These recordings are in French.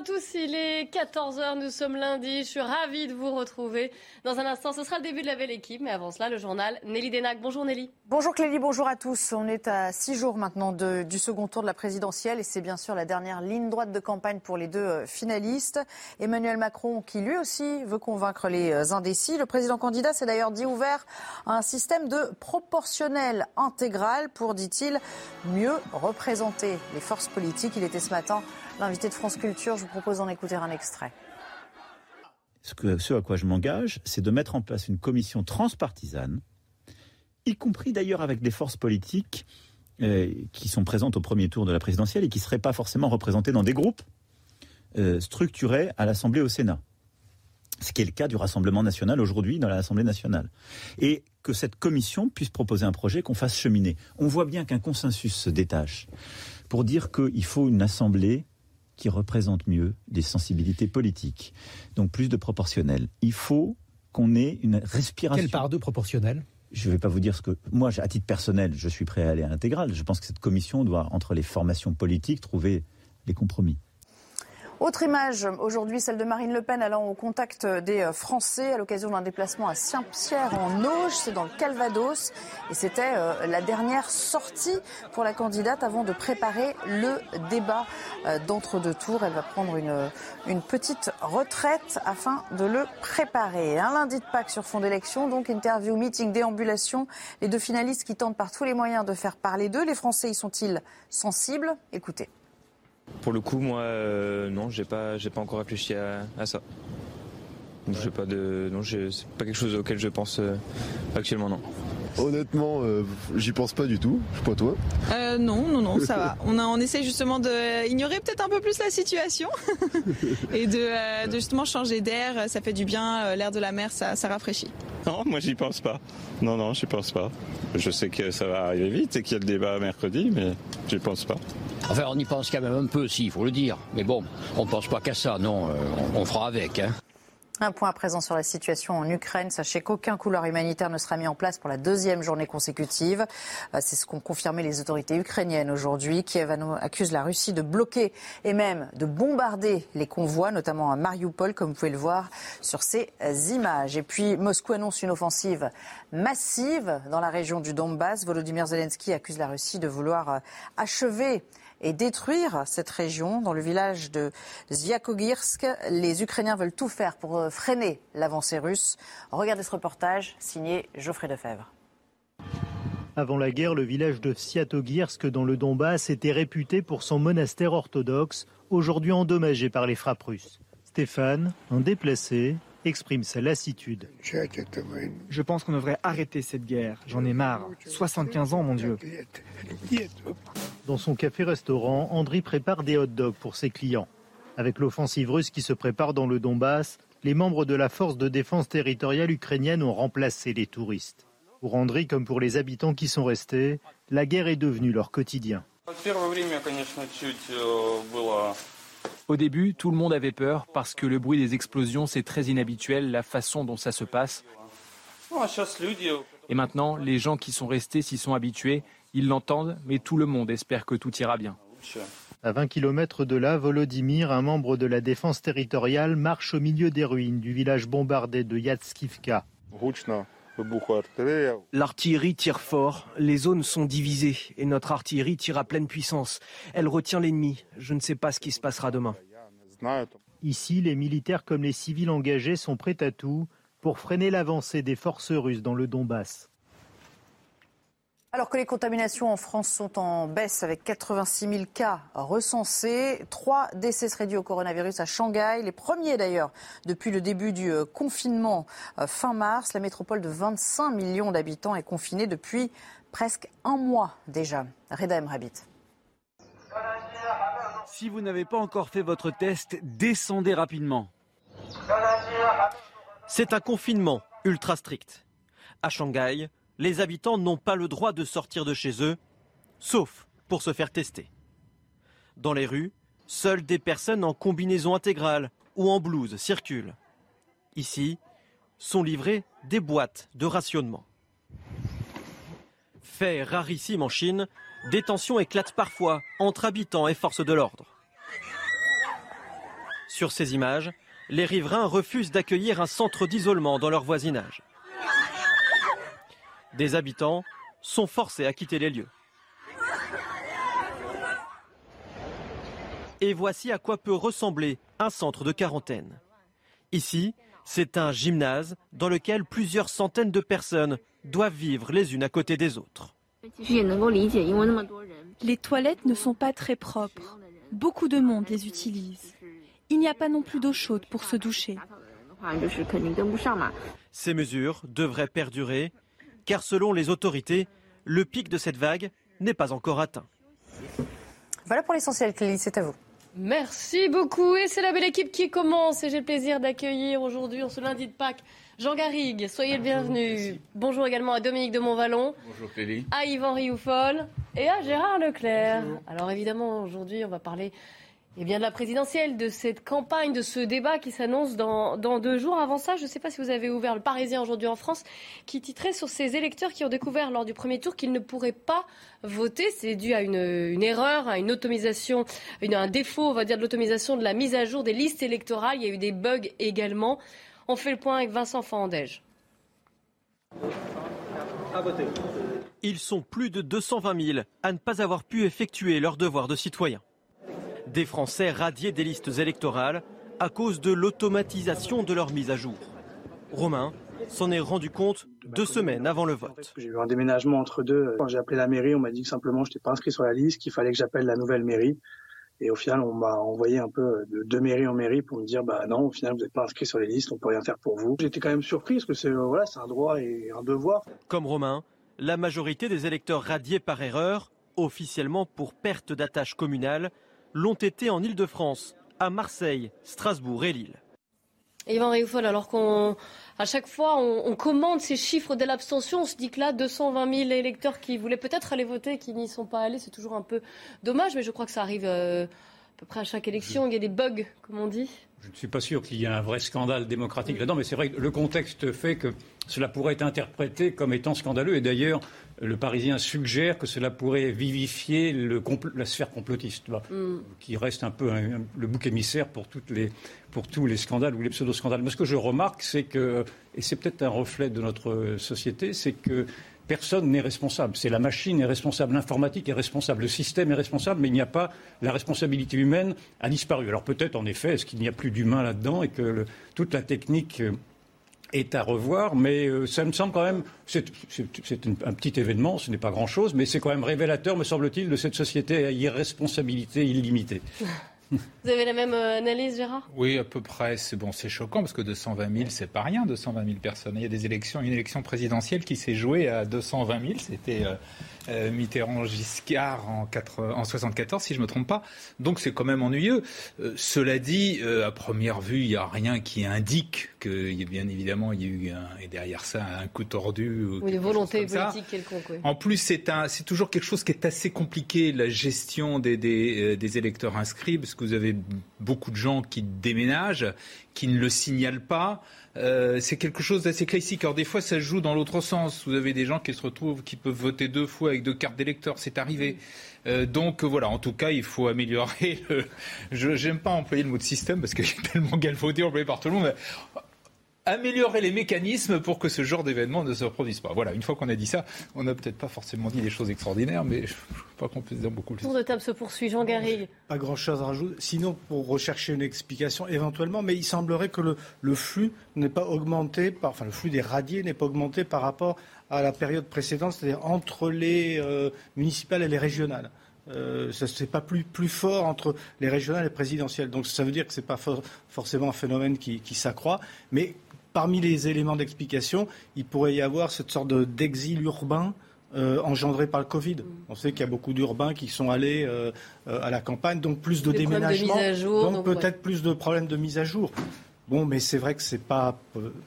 à tous, il est 14h, nous sommes lundi, je suis ravie de vous retrouver. Dans un instant, ce sera le début de la belle équipe, mais avant cela, le journal Nelly Denac. Bonjour Nelly. Bonjour Clélie, bonjour à tous. On est à six jours maintenant du second tour de la présidentielle et c'est bien sûr la dernière ligne droite de campagne pour les deux euh, finalistes. Emmanuel Macron qui lui aussi veut convaincre les euh, indécis. Le président candidat s'est d'ailleurs dit ouvert à un système de proportionnel intégral pour, dit-il, mieux représenter les forces politiques. Il était ce matin l'invité de France Culture. Je vous propose d'en écouter un extrait. Ce, à quoi je m'engage, c'est de mettre en place une commission transpartisane, y compris d'ailleurs avec des forces politiques euh, qui sont présentes au premier tour de la présidentielle et qui ne seraient pas forcément représentées dans des groupes euh, structurés à l'Assemblée et au Sénat. Ce qui est le cas du Rassemblement national aujourd'hui dans l'Assemblée nationale. Et que cette commission puisse proposer un projet qu'on fasse cheminer. On voit bien qu'un consensus se détache pour dire qu'il faut une Assemblée qui représente mieux des sensibilités politiques. Donc plus de proportionnel. Il faut qu'on ait une respiration. Quelle part de proportionnel? Je ne vais pas vous dire ce que moi, à titre personnel, je suis prêt à aller à l'intégrale. Je pense que cette commission doit, entre les formations politiques, trouver les compromis. Autre image, aujourd'hui celle de Marine Le Pen allant au contact des Français à l'occasion d'un déplacement à Saint-Pierre en Auge, c'est dans le Calvados. Et c'était euh, la dernière sortie pour la candidate avant de préparer le débat euh, d'entre-deux tours. Elle va prendre une, une petite retraite afin de le préparer. Un lundi de Pâques sur fond d'élection, donc interview, meeting, déambulation. Les deux finalistes qui tentent par tous les moyens de faire parler d'eux. Les Français y sont-ils sensibles? Écoutez. Pour le coup, moi, euh, non, j'ai pas, j'ai pas encore réfléchi à, à ça. Donc, j'ai pas de, non, c'est pas quelque chose auquel je pense euh, actuellement, non. Honnêtement, euh, j'y pense pas du tout. Je sais pas toi. Euh, non, non, non, ça va. On, a, on essaie justement d'ignorer peut-être un peu plus la situation et de, euh, de, justement changer d'air. Ça fait du bien. euh, L'air de la mer, ça, ça rafraîchit. Non, moi j'y pense pas. Non, non, j'y pense pas. Je sais que ça va arriver vite et qu'il y a le débat mercredi, mais j'y pense pas. Enfin, on y pense quand même un peu, si, il faut le dire. Mais bon, on pense pas qu'à ça, non, euh, on, on fera avec. Hein. Un point à présent sur la situation en Ukraine. Sachez qu'aucun couloir humanitaire ne sera mis en place pour la deuxième journée consécutive. Euh, C'est ce qu'ont confirmé les autorités ukrainiennes aujourd'hui. Kiev accuse la Russie de bloquer et même de bombarder les convois, notamment à Mariupol, comme vous pouvez le voir sur ces images. Et puis Moscou annonce une offensive massive dans la région du Donbass. Volodymyr Zelensky accuse la Russie de vouloir euh, achever et détruire cette région. Dans le village de Zviakogirsk, les Ukrainiens veulent tout faire pour euh, freiner l'avancée russe. Regardez ce reportage signé Geoffrey Defebvre. Avant la guerre, le village de Sviatogirsk dans le Donbass était réputé pour son monastère orthodoxe, aujourd'hui endommagé par les frappes russes. Stéphane, un déplacé, exprime sa lassitude. Je pense qu'on devrait arrêter cette guerre. J'en ai marre. 75 ans, mon Dieu. Dans son café-restaurant, Andri prépare des hot dogs pour ses clients. Avec l'offensive russe qui se prépare dans le Donbass, les membres de la force de défense territoriale ukrainienne ont remplacé les touristes. Pour Andri comme pour les habitants qui sont restés, la guerre est devenue leur quotidien. Au début, tout le monde avait peur parce que le bruit des explosions, c'est très inhabituel, la façon dont ça se passe. Et maintenant, les gens qui sont restés s'y sont habitués, ils l'entendent, mais tout le monde espère que tout ira bien. À 20 km de là, Volodymyr, un membre de la défense territoriale, marche au milieu des ruines du village bombardé de Yatskivka. L'artillerie tire fort, les zones sont divisées et notre artillerie tire à pleine puissance. Elle retient l'ennemi. Je ne sais pas ce qui se passera demain. Ici, les militaires comme les civils engagés sont prêts à tout pour freiner l'avancée des forces russes dans le Donbass. Alors que les contaminations en France sont en baisse avec 86 000 cas recensés, trois décès seraient dus au coronavirus à Shanghai, les premiers d'ailleurs depuis le début du confinement fin mars. La métropole de 25 millions d'habitants est confinée depuis presque un mois déjà. Reda Rabit. Si vous n'avez pas encore fait votre test, descendez rapidement. C'est un confinement ultra strict. À Shanghai, les habitants n'ont pas le droit de sortir de chez eux, sauf pour se faire tester. Dans les rues, seules des personnes en combinaison intégrale ou en blouse circulent. Ici, sont livrées des boîtes de rationnement. Fait rarissime en Chine, des tensions éclatent parfois entre habitants et forces de l'ordre. Sur ces images, les riverains refusent d'accueillir un centre d'isolement dans leur voisinage. Des habitants sont forcés à quitter les lieux. Et voici à quoi peut ressembler un centre de quarantaine. Ici, c'est un gymnase dans lequel plusieurs centaines de personnes doivent vivre les unes à côté des autres. Les toilettes ne sont pas très propres. Beaucoup de monde les utilise. Il n'y a pas non plus d'eau chaude pour se doucher. Ces mesures devraient perdurer, car selon les autorités, le pic de cette vague n'est pas encore atteint. Voilà pour l'essentiel, Clélie, c'est à vous. Merci beaucoup. Et c'est la belle équipe qui commence. Et j'ai le plaisir d'accueillir aujourd'hui, en ce lundi de Pâques, Jean Garrigue. Soyez le bienvenu. Bonjour également à Dominique de Montvalon. Bonjour Clélie. À Yvan Rioufol et à Gérard Leclerc. Alors évidemment, aujourd'hui, on va parler eh bien, de la présidentielle, de cette campagne, de ce débat qui s'annonce dans, deux jours. Avant ça, je ne sais pas si vous avez ouvert le Parisien aujourd'hui en France, qui titrait sur ces électeurs qui ont découvert lors du premier tour qu'ils ne pourraient pas voter. C'est dû à une, erreur, à une automisation, un défaut, on va dire, de l'automisation de la mise à jour des listes électorales. Il y a eu des bugs également. On fait le point avec Vincent Fandège. Ils sont plus de 220 000 à ne pas avoir pu effectuer leur devoir de citoyen des Français radiés des listes électorales à cause de l'automatisation de leur mise à jour. Romain s'en est rendu compte deux semaines avant le vote. J'ai eu un déménagement entre deux. Quand j'ai appelé la mairie, on m'a dit que simplement je n'étais pas inscrit sur la liste, qu'il fallait que j'appelle la nouvelle mairie. Et au final, on m'a envoyé un peu de, de mairie en mairie pour me dire, bah non, au final, vous n'êtes pas inscrit sur les listes, on peut rien faire pour vous. J'étais quand même surpris parce que c'est voilà, c'est un droit et un devoir. Comme Romain, la majorité des électeurs radiés par erreur, officiellement pour perte d'attache communale, l'ont été en Ile-de-France, à Marseille, Strasbourg et Lille. Yvan Rioufol, alors qu'à chaque fois on, commande ces chiffres de l'abstention, on se dit que là, 220 000 électeurs qui voulaient peut-être aller voter, qui n'y sont pas allés, c'est toujours un peu dommage, mais je crois que ça arrive euh, à peu près à chaque élection. Il y a des bugs, comme on dit. Je ne suis pas sûr qu'il y ait un vrai scandale démocratique là-dedans, mais c'est vrai que le contexte fait que cela pourrait être interprété comme étant scandaleux. Et d'ailleurs, le Parisien suggère que cela pourrait vivifier la sphère complotiste, mm. qui reste un peu le bouc émissaire pour, tous les scandales ou les pseudo-scandales. Mais ce que je remarque, c'est que, et c'est peut-être un reflet de notre société, c'est que personne n'est responsable. C'est la machine est responsable, l'informatique est responsable, le système est responsable, mais il n'y a pas la responsabilité humaine a disparu. Alors peut-être en effet, est-ce qu'il n'y a plus d'humain là-dedans et que toute la technique euh, est à revoir, mais euh, ça me semble quand même, c'est un petit événement, ce n'est pas grand-chose, mais c'est quand même révélateur, me semble-t-il, de cette société à irresponsabilité illimitée. Vous avez la même euh, analyse, Gérard? Oui, à peu près. C'est bon, c'est choquant parce que 220 000, c'est pas rien, 220 000 personnes. Il y a des élections, une élection présidentielle qui s'est jouée à 220 000. C'était euh, euh, Mitterrand-Giscard en, 1974, si je me trompe pas. Donc c'est quand même ennuyeux. cela dit, à première vue, il n'y a rien qui indique que, bien évidemment, il y a eu et derrière ça un coup tordu. Ou une volonté politique quelconque. En plus, c'est toujours quelque chose qui est assez compliqué, la gestion des, des, des électeurs inscrits, parce vous avez beaucoup de gens qui déménagent, qui ne le signalent pas. Euh, c'est quelque chose d'assez classique. Alors des fois, ça joue dans l'autre sens. Vous avez des gens qui se retrouvent, qui peuvent voter deux fois avec deux cartes d'électeurs. C'est arrivé. Euh, donc voilà, en tout cas, il faut améliorer. Je n'aime pas employer le mot de système parce que j'ai tellement galvaudé employé par tout le monde améliorer les mécanismes pour que ce genre d'événement ne se reproduise pas. Voilà, une fois qu'on a dit ça, on n'a peut-être pas forcément dit des choses extraordinaires, mais je ne crois pas qu'on puisse dire beaucoup plus. Tour de table se poursuit, Jean Garrigue. Pas grand-chose à rajouter, sinon pour rechercher une explication éventuellement, mais il semblerait que le, flux n'est pas augmenté, par, enfin le flux des radiés n'est pas augmenté par rapport à la période précédente, c'est-à-dire entre les euh, municipales et les régionales. Euh, ce n'est pas plus, plus fort entre les régionales et les présidentielles. Donc ça veut dire que ce n'est pas forcément un phénomène qui, qui s'accroît. Mais parmi les éléments d'explication, il pourrait y avoir cette sorte d'exil urbain euh, engendrés par le Covid. On sait qu'il y a beaucoup d'urbains qui sont allés euh, euh, à la campagne, donc plus de déménagement, mise à jour, donc, donc, peut-être plus de problèmes de mise à jour. Bon, mais c'est vrai que c'est pas.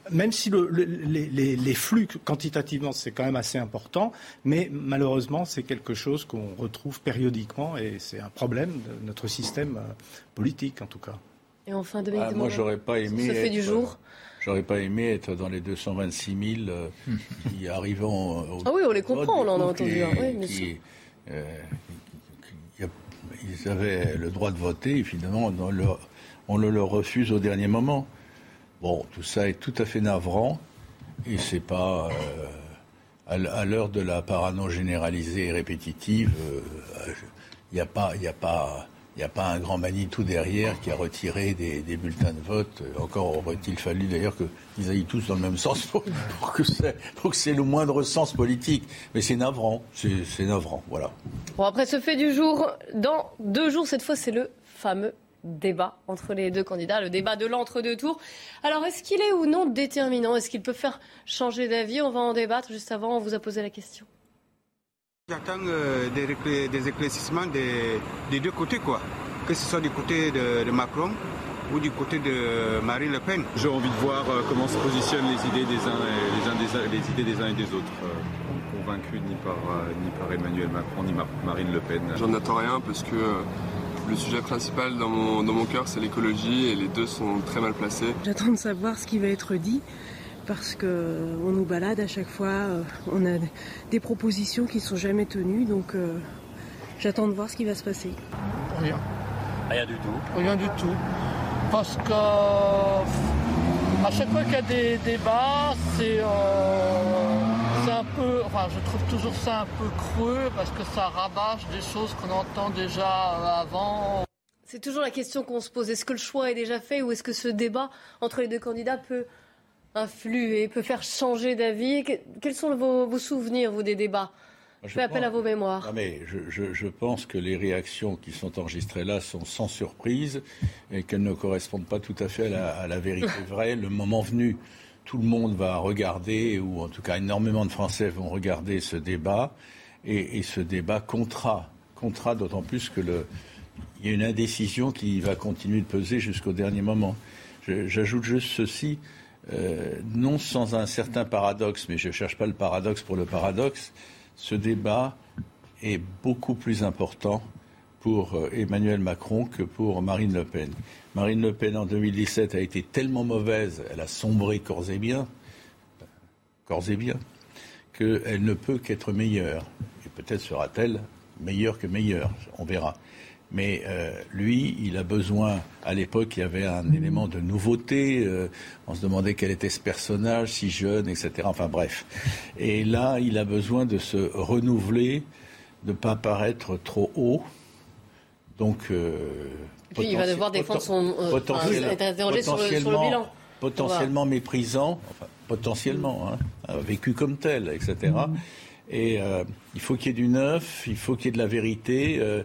même si le- le- les, flux quantitativement c'est quand même assez important, mais malheureusement c'est quelque chose qu'on retrouve périodiquement et c'est un problème de notre système politique en tout cas. Et enfin, Dominique Ah, de moi, j'aurais pas aimé. Ce fait être, du jour. J'aurais pas aimé être dans les 226 000 euh, qui arrivant. au- Ah oui, on les comprend, on en a entendu qui- un, oui, qui, euh, qui- ils avaient le droit de voter, et finalement, on le leur refuse au dernier moment. Bon, tout ça est tout à fait navrant, et c'est pas. euh, à l'heure de la parano généralisée et répétitive, il n'y a pas. Y a pas il n'y a pas un grand Manitou derrière qui a retiré des, bulletins de vote. Encore aurait-il fallu d'ailleurs qu'ils aillent tous dans le même sens pour, pour que c'est le moindre sens politique. Mais c'est navrant, c'est c'est navrant, voilà. Bon, après ce fait du jour, dans deux jours, cette fois, c'est le fameux débat entre les deux candidats, le débat de l'entre-deux tours. Alors, est-ce qu'il est ou non déterminant? Est-ce qu'il peut faire changer d'avis? On va en débattre. Juste avant, on vous a posé la question. J'attends euh, des, éclair- des éclaircissements des, des deux côtés, quoi. Que ce soit du côté de, de Macron ou du côté de Marine Le Pen. J'ai envie de voir euh, comment se positionnent les idées des uns et les, uns des, les idées des uns et des autres. Euh, convaincus ni par, euh, ni par Emmanuel Macron ni Mar- Marine Le Pen. J'en attends rien parce que euh, le sujet principal dans mon, dans mon cœur, c'est l'écologie et les deux sont très mal placés. J'attends de savoir ce qui va être dit parce que euh, on nous balade à chaque fois, euh, on a des propositions qui ne sont jamais tenues, donc euh, j'attends de voir ce qui va se passer. Rien. Rien du tout. Rien du tout. Parce que à chaque fois qu'il y a des débats, c'est euh, c'est un peu. Enfin, je trouve toujours ça un peu creux parce que ça rabâche des choses qu'on entend déjà avant. C'est toujours la question qu'on se pose. Est-ce que le choix est déjà fait ou est-ce que ce débat entre les deux candidats peut influer, peut faire changer d'avis Que- Quels sont vos, vos souvenirs, vous, des débats? Je fais appel pense- à vos mémoires. Non, mais je, je- je pense que les réactions qui sont enregistrées là sont sans surprise et qu'elles ne correspondent pas tout à fait à la, à la vérité vraie. Le moment venu, tout le monde va regarder, ou en tout cas énormément de Français vont regarder ce débat, et, et ce débat comptera, comptera d'autant plus que le, il y a une indécision qui va continuer de peser jusqu'au dernier moment. J'ajoute juste ceci, euh, non sans un certain paradoxe, mais je ne cherche pas le paradoxe pour le paradoxe, ce débat est beaucoup plus important pour euh, Emmanuel Macron que pour Marine Le Pen. Marine Le Pen en 2017 a été tellement mauvaise, elle a sombré corps et bien, corps et bien, qu'elle ne peut qu'être meilleure. Et peut-être sera-t-elle meilleure que meilleure, on verra. Mais euh, lui, il a besoin, à l'époque, il y avait un élément de nouveauté, euh, on se demandait quel était ce personnage, si jeune, etc. Enfin bref. Et là, il a besoin de se renouveler, de ne pas paraître trop haut. Donc, euh, Et puis, il va devoir défendre son. potentiel- enfin, être interrogé sur le, sur le potentiellement- bilan. potentiellement méprisant, enfin, potentiellement, hein, vécu comme tel, etc. Et euh, il faut qu'il y ait du neuf, il faut qu'il y ait de la vérité. euh,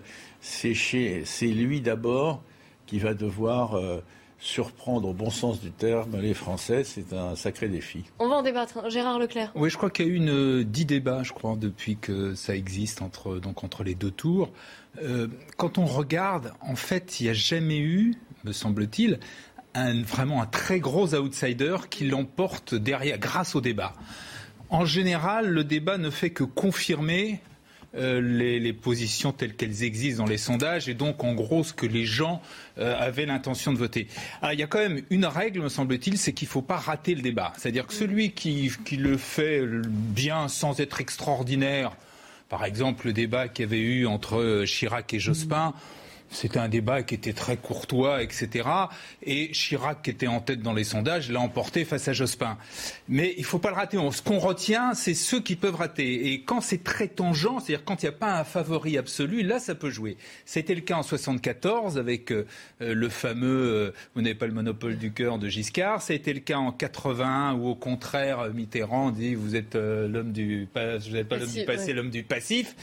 c'est chez- c'est lui d'abord qui va devoir euh, surprendre, au bon sens du terme, les Français. C'est un sacré défi. On va en débattre. Gérard Leclerc. Oui, je crois qu'il y a eu une, euh, dix débats, je crois, depuis que ça existe entre, donc, entre les deux tours. Euh, quand on regarde, en fait, il n'y a jamais eu, me semble-t-il, un, vraiment un très gros outsider qui l'emporte derrière, grâce au débat. En général, le débat ne fait que confirmer euh, les, positions telles qu'elles existent dans les sondages et donc en gros ce que les gens euh, avaient l'intention de voter. Alors, il y a quand même une règle, me semble-t-il, c'est qu'il ne faut pas rater le débat. C'est-à-dire que celui qui, qui le fait bien sans être extraordinaire, par exemple le débat qu'il y avait eu entre euh, Chirac et Jospin, c'était un débat qui était très courtois, etc. Et Chirac, qui était en tête dans les sondages, l'a emporté face à Jospin. Mais il ne faut pas le rater. Ce qu'on retient, c'est ceux qui peuvent rater. Et quand c'est très tangent, c'est-à-dire quand il n'y a pas un favori absolu, là, ça peut jouer. C'était le cas en 74 avec euh, euh, le fameux euh, Vous n'avez pas le monopole du cœur de Giscard. Ça a été le cas en 81 où, au contraire, Mitterrand dit Vous êtes euh, l'homme du, pas- vous n'êtes pas l'homme du passé, ouais. l'homme du passif.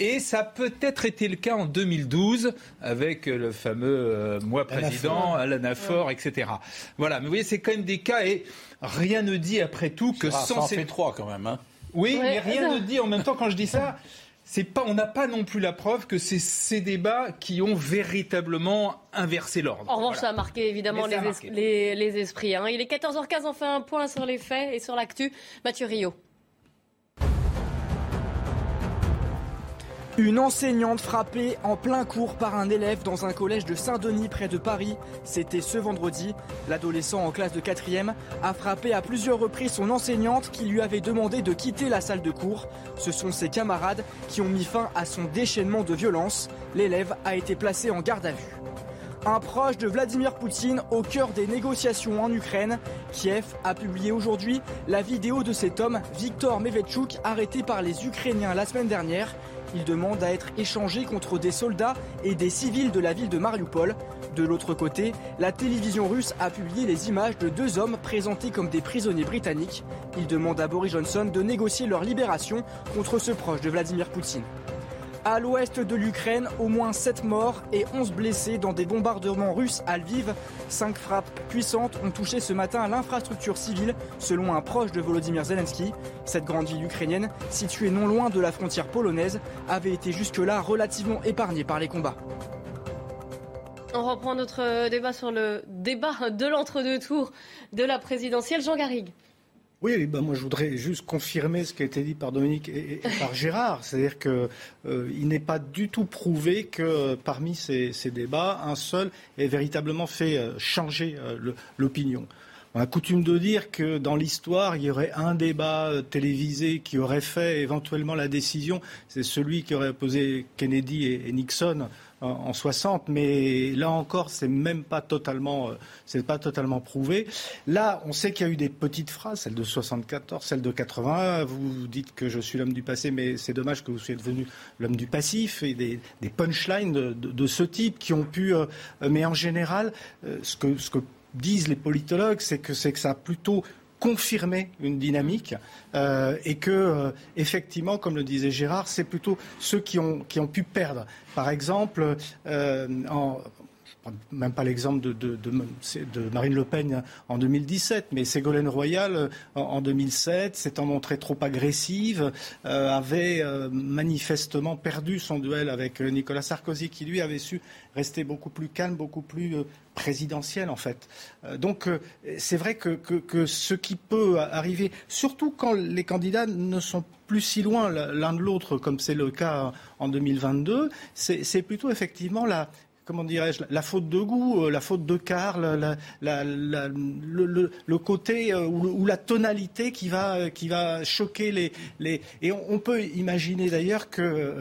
Et ça a peut-être été le cas en 2012 avec le fameux euh, moi président, Alain Affort, etc. Voilà, mais vous voyez, c'est quand même des cas et rien ne dit après tout que Ah, sans ça en ces... fait trois quand même. Hein. Oui, Ouais, mais rien non. ne dit en même temps quand je dis ça. C'est pas, on n'a pas non plus la preuve que c'est ces débats qui ont véritablement inversé l'ordre. En revanche, Voilà. ça a marqué évidemment es- les esprits. hein. Il est 14h15, on fait un point sur les faits et sur l'actu. Mathieu Rio. Une enseignante frappée en plein cours par un élève dans un collège de Saint-Denis près de Paris. C'était ce vendredi. L'adolescent en classe de 4e a frappé à plusieurs reprises son enseignante qui lui avait demandé de quitter la salle de cours. Ce sont ses camarades qui ont mis fin à son déchaînement de violence. L'élève a été placé en garde à vue. Un proche de Vladimir Poutine au cœur des négociations en Ukraine. Kiev a publié aujourd'hui la vidéo de cet homme, Viktor Mevetchuk, arrêté par les Ukrainiens la semaine dernière. Il demande à être échangé contre des soldats et des civils de la ville de Mariupol. De l'autre côté, la télévision russe a publié les images de deux hommes présentés comme des prisonniers britanniques. Il demande à Boris Johnson de négocier leur libération contre ce proche de Vladimir Poutine. À l'ouest de l'Ukraine, au moins 7 morts et 11 blessés dans des bombardements russes à Lviv. Cinq frappes puissantes ont touché ce matin l'infrastructure civile, selon un proche de Volodymyr Zelensky. Cette grande ville ukrainienne, située non loin de la frontière polonaise, avait été jusque-là relativement épargnée par les combats. On reprend notre euh, débat sur le débat de l'entre-deux tours de la présidentielle. Jean Garrigue. Oui, ben moi je voudrais juste confirmer ce qui a été dit par Dominique et, par Gérard, c'est-à-dire que euh, n'est pas du tout prouvé que parmi ces, débats, un seul ait véritablement fait euh, changer euh, l'opinion. On a coutume de dire que dans l'histoire, il y aurait un débat télévisé qui aurait fait éventuellement la décision. C'est celui qui aurait opposé Kennedy et Nixon en, en 60. Mais là encore, c'est même pas totalement, euh, c'est pas totalement prouvé. Là, on sait qu'il y a eu des petites phrases, celle de 74, celle de 81. Vous dites que je suis l'homme du passé, mais c'est dommage que vous soyez devenu l'homme du passif et des, punchlines de, ce type qui ont pu. euh, mais en général, euh, ce que, ce que disent les politologues, c'est que c'est que ça a plutôt confirmé une dynamique euh, et que euh, effectivement, comme le disait Gérard, c'est plutôt ceux qui ont qui ont pu perdre. Par exemple, euh, en même pas l'exemple de, Marine Le Pen en 2017, mais Ségolène Royal euh, en, en 2007, s'étant montrée trop agressive, euh, avait euh, manifestement perdu son duel avec Nicolas Sarkozy, qui lui avait su rester beaucoup plus calme, beaucoup plus présidentiel en fait. Donc c'est vrai que, que, ce qui peut arriver, surtout quand les candidats ne sont plus si loin l'un de l'autre, comme c'est le cas en 2022, c'est c'est plutôt effectivement la, comment dirais-je, la faute de goût, euh, la faute de la- le, côté euh, ou, la tonalité qui va, euh, qui va choquer les. Et on, peut imaginer d'ailleurs que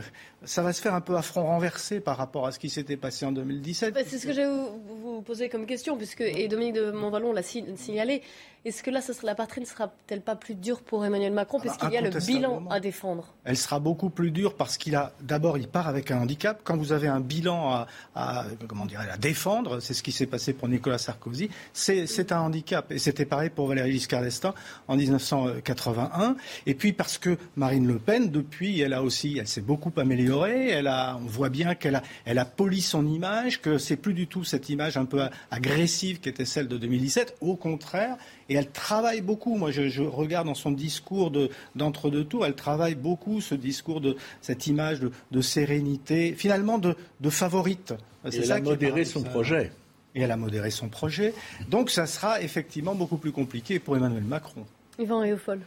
ça va se faire un peu à front renversé par rapport à ce qui s'était passé en 2017. Bah, c'est ce que je vais vous, poser comme question, puisque, et Dominique de Montvalon l'a si- signalé. Est-ce que là, sera, la patrie ne sera-t-elle pas plus dure pour Emmanuel Macron, puisqu'il y a le bilan à défendre? Elle sera beaucoup plus dure parce qu'il a d'abord il part avec un handicap. Quand vous avez un bilan à, à- comment dirais à défendre, c'est ce qui s'est passé pour Nicolas Sarkozy. C'est c'est un handicap et c'était pareil pour Valéry Giscard d'Estaing en 1981. Et puis parce que Marine Le Pen depuis elle a aussi elle s'est beaucoup améliorée. Elle a on voit bien qu'elle a elle a poli son image que c'est plus du tout cette image un peu agressive qui était celle de 2017. Au contraire et elle travaille beaucoup. Moi, je, je regarde dans son discours de- d'entre-deux tours, elle travaille beaucoup ce discours de cette image de, de sérénité, finalement de, de favorite. Et C'est elle ça a modéré son projet. Et elle a modéré son projet. Donc, ça sera effectivement beaucoup plus compliqué pour Emmanuel Macron. Yvan Réaufol.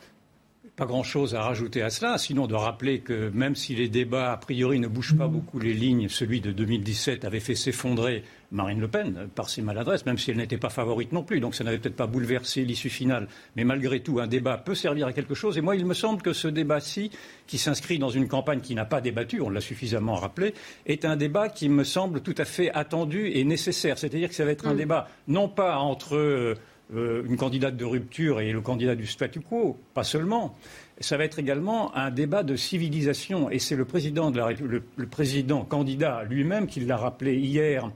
Pas grand-chose à rajouter à cela, sinon de rappeler que même si les débats, a priori, ne bougent pas beaucoup les lignes, celui de 2017 avait fait s'effondrer Marine Le Pen euh, par ses maladresses, même si elle n'était pas favorite non plus, donc ça n'avait peut-être pas bouleversé l'issue finale. Mais malgré tout, un débat peut servir à quelque chose. Et moi, il me semble que ce débat-ci, qui s'inscrit dans une campagne qui n'a pas débattu, on l'a suffisamment rappelé, est un débat qui me semble tout à fait attendu et nécessaire. C'est-à-dire que ça va être un Mm. débat non pas entre euh, une candidate de rupture et le candidat du statu quo, pas seulement. Ça va être également un débat de civilisation. Et c'est le président, de la, le, président candidat lui-même qui l'a rappelé hier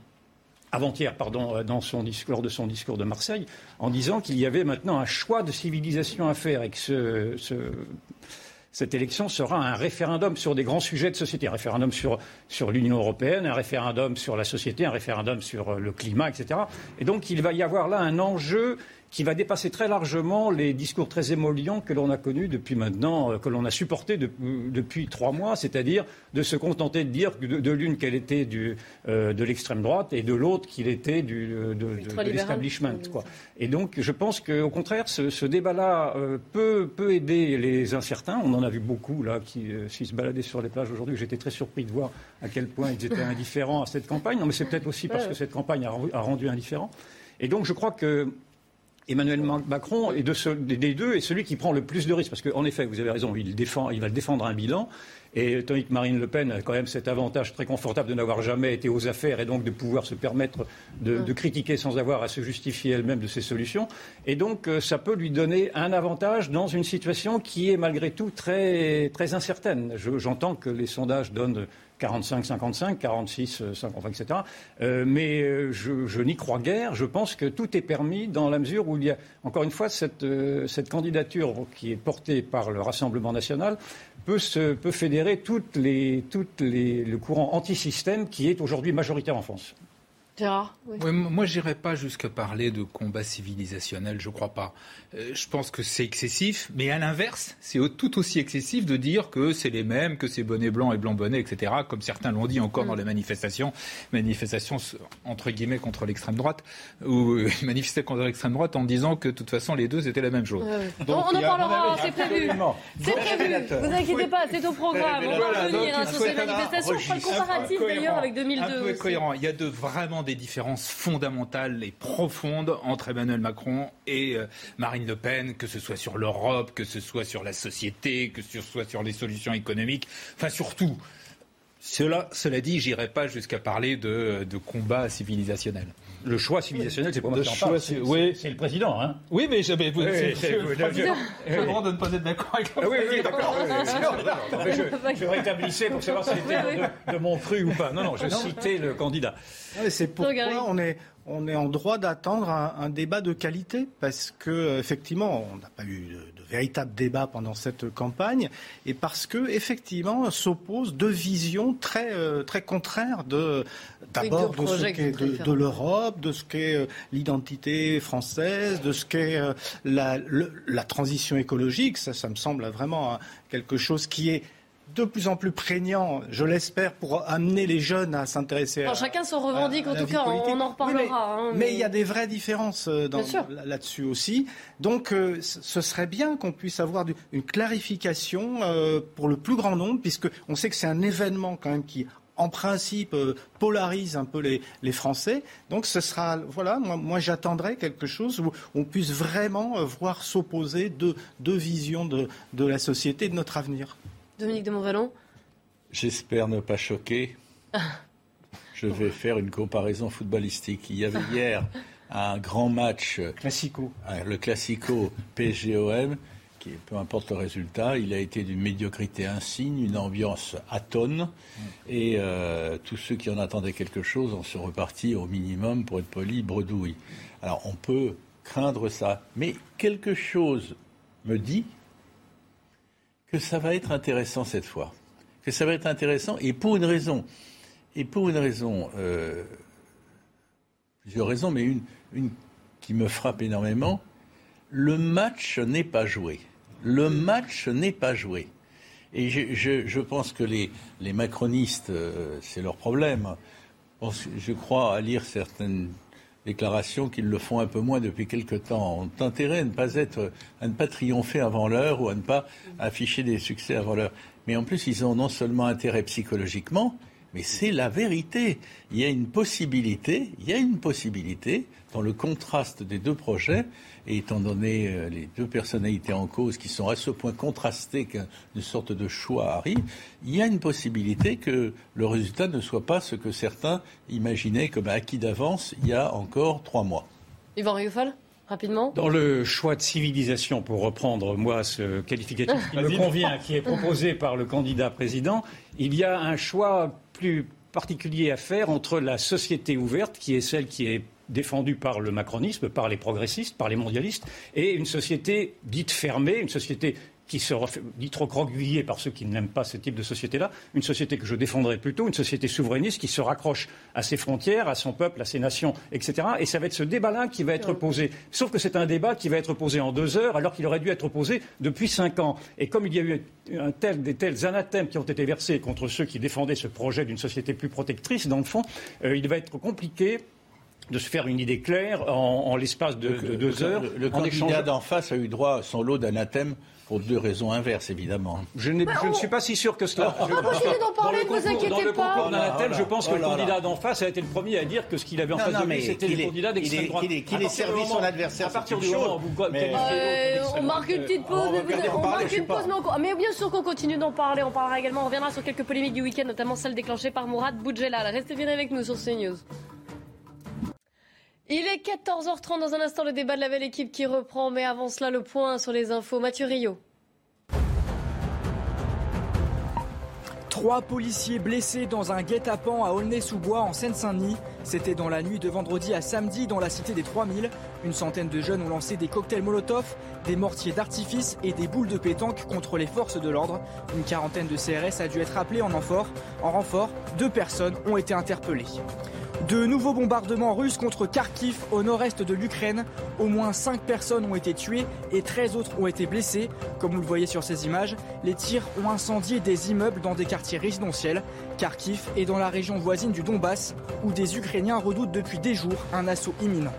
avant-hier, pardon, euh, dans son discours, de son discours de Marseille, en disant qu'il y avait maintenant un choix de civilisation à faire et que ce- cette élection sera un référendum sur des grands sujets de société, un référendum sur, l'Union européenne, un référendum sur la société, un référendum sur euh, le climat, etc. Et donc il va y avoir là un enjeu qui va dépasser très largement les discours très émollients que l'on a connus depuis maintenant, euh, que l'on a supportés depuis trois mois, c'est-à-dire de se contenter de dire de, de l'une qu'elle était du, euh, de l'extrême droite et de l'autre qu'il était du, de, de l'establishment. Et donc, je pense qu'au contraire, ce, ce débat-là euh, peut, peut, aider les incertains. On en a vu beaucoup là qui, qui se baladaient sur les plages aujourd'hui. J'étais très surpris de voir à quel point ils étaient indifférents à cette campagne. Non, mais c'est peut-être aussi parce que cette campagne a, a rendu indifférent. Et donc, je crois que Emmanuel Macron est de ce, des deux est celui qui prend le plus de risques. Parce qu'en effet, vous avez raison, il, défend, il va défendre un bilan. Et tandis que Marine Le Pen a quand même cet avantage très confortable de n'avoir jamais été aux affaires et donc de pouvoir se permettre de, de critiquer sans avoir à se justifier elle-même de ses solutions. Et donc, euh, ça peut lui donner un avantage dans une situation qui est malgré tout très, très incertaine. J'entends que les sondages donnent 45, 55, 46, 50, etc. Euh, mais euh, je, je n'y crois guère. Je pense que tout est permis dans la mesure où il y a, encore une fois, cette, euh, cette candidature qui est portée par le Rassemblement national peut, se, peut fédérer toutes les, toutes les, le courant anti-système qui est aujourd'hui majoritaire en France. Gérard oui. Oui, moi, j'irai pas jusqu'à parler de combat civilisationnel, je crois pas. Euh, je pense que c'est excessif, mais à l'inverse, c'est tout aussi excessif de dire que c'est les mêmes, que c'est bonnet blanc et blanc bonnet, etc., comme certains l'ont dit encore mm. dans les manifestations, manifestations entre guillemets contre l'extrême droite, ou euh, manifester contre l'extrême droite en disant que de toute façon les deux c'était la même chose. Ouais. Donc, on, en parlera, c'est prévu. C'est prévu, vous inquiétez pas, c'est au programme. on va revenir hein, sur ces manifestations. On fera le comparatif d'ailleurs avec 2002. Un peu cohérent. Il y a de vraiment des différences fondamentales et profondes entre Emmanuel Macron et euh, Marine Le Pen, que ce soit sur l'Europe, que ce soit sur la société, que ce soit sur les solutions économiques, enfin surtout. Cela, cela dit, j'irai pas jusqu'à parler de, de combat civilisationnel. Le choix civilisationnel, c'est pas moi qui en parle. C'est oui. le président. Hein. Oui, mais j'avais. Oui, c'est le droit de ne pas être d'accord avec le ah, Oui, oui, d'accord. je, je rétablissais pour savoir si c'était de, de, mon cru ou pas. Non, non, je citais le candidat. C'est pourquoi on est on est en droit d'attendre un, un, débat de qualité parce que effectivement on n'a pas eu de, de, véritable débat pendant cette campagne et parce que effectivement s'opposent deux visions très euh, très contraires de d'abord de ce qu'est de, de l'Europe, de ce qu'est euh, l'identité française, de ce qu'est euh, la, la, transition écologique. Ça, ça me semble vraiment quelque chose qui est de plus en plus prégnant, je l'espère, pour amener les jeunes à s'intéresser à. Chacun s'en revendique, en tout cas, on en reparlera. Oui, mais, hein, mais... mais, il y a des vraies différences euh, là-dessus aussi. Donc, euh, ce serait bien qu'on puisse avoir du, une clarification euh, pour le plus grand nombre, puisque on sait que c'est un événement quand même qui en principe, euh, polarise un peu les, les, Français. Donc ce sera, voilà, moi, moi j'attendrai quelque chose où on puisse vraiment voir s'opposer deux, deux visions de, de la société et de notre avenir. Dominique de Montvalon J'espère ne pas choquer. Je vais faire une comparaison footballistique. Il y avait hier un grand match. Classico. Le Classico PSGOM, qui, peu importe le résultat, il a été d'une médiocrité insigne, une ambiance atone. Et euh, tous ceux qui en attendaient quelque chose en sont repartis au minimum, pour être poli, bredouille. Alors on peut craindre ça. Mais quelque chose me dit que ça va être intéressant cette fois. Que ça va être intéressant et pour une raison. Et pour une raison, euh, plusieurs raisons, mais une, qui me frappe énormément. Le match n'est pas joué. Le match n'est pas joué. Et je, pense que les, macronistes, euh, c'est leur problème. Je crois à lire certaines déclarations qu'ils le font un peu moins depuis quelque temps, ont intérêt à ne pas être, à ne pas triompher avant l'heure ou à ne pas afficher des succès avant l'heure. Mais en plus, ils ont non seulement intérêt psychologiquement, mais c'est la vérité. Il y a une possibilité, il y a une possibilité dans le contraste des deux projets et étant donné euh, les deux personnalités en cause qui sont à ce point contrastées qu'une sorte de choix arrive, il y a une possibilité que le résultat ne soit pas ce que certains imaginaient comme acquis d'avance il y a encore trois mois. Yvan Rioufol Rapidement. Dans le choix de civilisation, pour reprendre moi ce qualificatif qui me convient, qui est proposé par le candidat président, il y a un choix plus particulier à faire entre la société ouverte, qui est celle qui est défendue par le macronisme, par les progressistes, par les mondialistes, et une société dite fermée, une société qui se dit trop croquevillée par ceux qui n'aiment pas ce type de société-là, une société que je défendrai plutôt, une société souverainiste qui se raccroche à ses frontières, à son peuple, à ses nations, etc. Et ça va être ce débat-là qui va être posé. Sauf que c'est un débat qui va être posé en deux heures, alors qu'il aurait dû être posé depuis cinq ans. Et comme il y a eu un des tels anathèmes qui ont été versés contre ceux qui défendaient ce projet d'une société plus protectrice, dans le fond, euh, il va être compliqué de se faire une idée claire en, l'espace de, deux heures. Le, le candidat d'en face a eu droit à son lot d'anathèmes pour deux raisons inverses, évidemment. Je, ne suis pas si sûr que cela. On va continuer d'en parler, ne vous inquiétez dans le pas. concours d'anathème, je pense que le candidat d'en face a été le premier à dire que ce qu'il avait en face de lui, c'était le candidat d'extrême droite. Qu'il ait servi son adversaire, à partir du moment où vous On marque une petite pause, on marque une pause, mais bien sûr qu'on continue d'en parler. On parlera également, on reviendra sur quelques polémiques du week-end, notamment celle déclenchée par Mourad Boudjelal. Restez bien avec nous sur CNews. Il est 14h30 dans un instant le débat de la belle équipe qui reprend, mais avant cela le point sur les infos. Mathieu Rio. Trois policiers blessés dans un guet-apens à Aulnay-sous-Bois en Seine-Saint-Denis. C'était dans la nuit de vendredi à samedi dans la cité des 3000. Une centaine de jeunes ont lancé des cocktails Molotov, des mortiers d'artifice et des boules de pétanque contre les forces de l'ordre. Une quarantaine de CRS a dû être appelée en renfort. En renfort, deux personnes ont été interpellées. De nouveaux bombardements russes contre Kharkiv au nord-est de l'Ukraine. Au moins 5 personnes ont été tuées et 13 autres ont été blessées. Comme vous le voyez sur ces images, les tirs ont incendié des immeubles dans des quartiers résidentiels. Kharkiv est dans la région voisine du Donbass où des Ukrainiens redoutent depuis des jours un assaut imminent.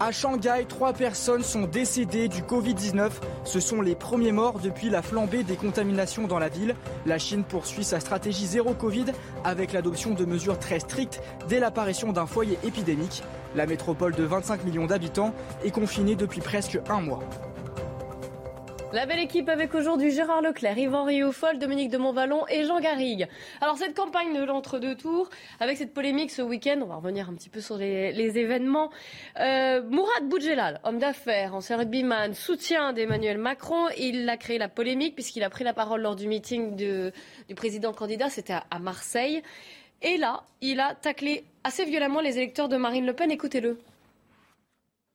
À Shanghai, trois personnes sont décédées du Covid-19. Ce sont les premiers morts depuis la flambée des contaminations dans la ville. La Chine poursuit sa stratégie zéro Covid avec l'adoption de mesures très strictes dès l'apparition d'un foyer épidémique. La métropole de 25 millions d'habitants est confinée depuis presque un mois. La belle équipe avec aujourd'hui Gérard Leclerc, Yvan Rioufol, Dominique de Montvalon et Jean Garrigue. Alors cette campagne de l'entre-deux tours, avec cette polémique ce week-end, on va revenir un petit peu sur les, événements. Euh, Mourad Boudjelal, homme d'affaires, ancien rugbyman, soutien d'Emmanuel Macron, il a créé la polémique puisqu'il a pris la parole lors du meeting du président candidat, c'était à, à Marseille. Et là, il a taclé assez violemment les électeurs de Marine Le Pen. Écoutez-le.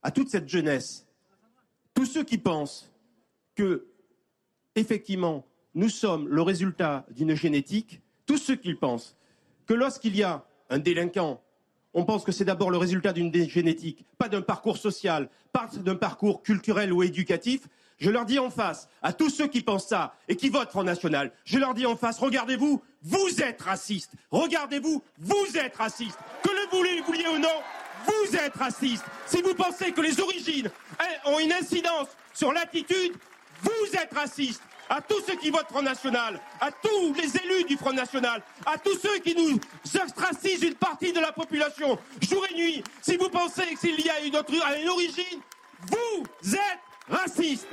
À toute cette jeunesse, tous ceux qui pensent que, effectivement, nous sommes le résultat d'une génétique, tous ceux qui pensent que lorsqu'il y a un délinquant, on pense que c'est d'abord le résultat d'une génétique, pas d'un parcours social, pas d'un parcours culturel ou éducatif. Je leur dis en face, à tous ceux qui pensent ça et qui votent Front National, je leur dis en face, regardez-vous, vous êtes racistes. Regardez-vous, vous êtes racistes. Que le vouliez, vouliez ou non, vous êtes racistes. Si vous pensez que les origines ont une incidence sur l'attitude, vous êtes raciste à tous ceux qui votent Front National, à tous les élus du Front National, à tous ceux qui nous ostracisent une partie de la population, jour et nuit. Si vous pensez qu'il y a une, autre, origine, vous êtes raciste.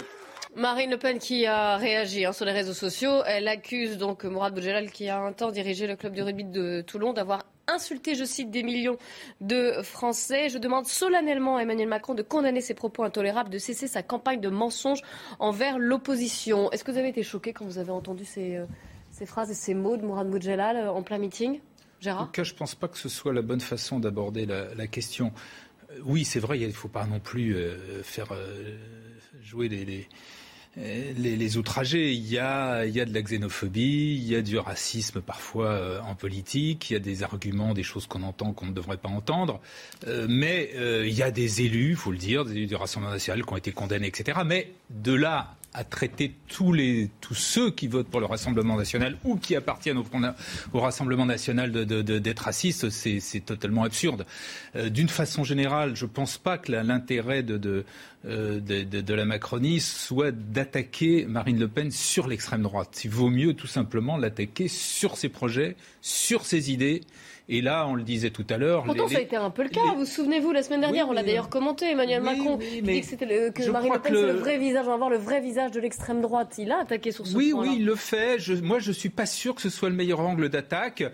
Marine Le Pen qui a réagi hein, sur les réseaux sociaux, elle accuse donc Mourad Boudjelal qui a un temps dirigé le club de rugby de Toulon d'avoir insulté, je cite, des millions de Français. Je demande solennellement à Emmanuel Macron de condamner ses propos intolérables, de cesser sa campagne de mensonges envers l'opposition. Est-ce que vous avez été choqué quand vous avez entendu ces, euh, ces phrases et ces mots de Mourad Boudjelal euh, en plein meeting Gérard En tout cas, je ne pense pas que ce soit la bonne façon d'aborder la, question. Euh, oui, c'est vrai, il ne faut pas non plus faire jouer les les, les, outragés. Il y, a, il y a de la xénophobie, il y a du racisme parfois euh, en politique, il y a des arguments, des choses qu'on entend qu'on ne devrait pas entendre. Euh, mais il y a des élus, il faut le dire, des élus du Rassemblement national qui ont été condamnés, etc. Mais de là à traiter tous, les, tous ceux qui votent pour le Rassemblement national ou qui appartiennent au, Rassemblement national d'être racistes, c'est totalement absurde. D'une façon générale, je ne pense pas que l'intérêt de, euh, de, la Macronie soit d'attaquer Marine Le Pen sur l'extrême droite. Il vaut mieux tout simplement l'attaquer sur ses projets, sur ses idées et là, on le disait tout à l'heure. Pourtant, ça a été un peu le cas. Vous vous souvenez-vous, la semaine dernière, on l'a d'ailleurs commenté, Emmanuel Macron, qui dit que, le, que Marine Le Pen, c'est le vrai visage, on va voir le vrai visage de l'extrême droite. Il a attaqué sur ce oui, point Oui, oui, il le fait. Je, moi, je ne suis pas sûr que ce soit le meilleur angle d'attaque.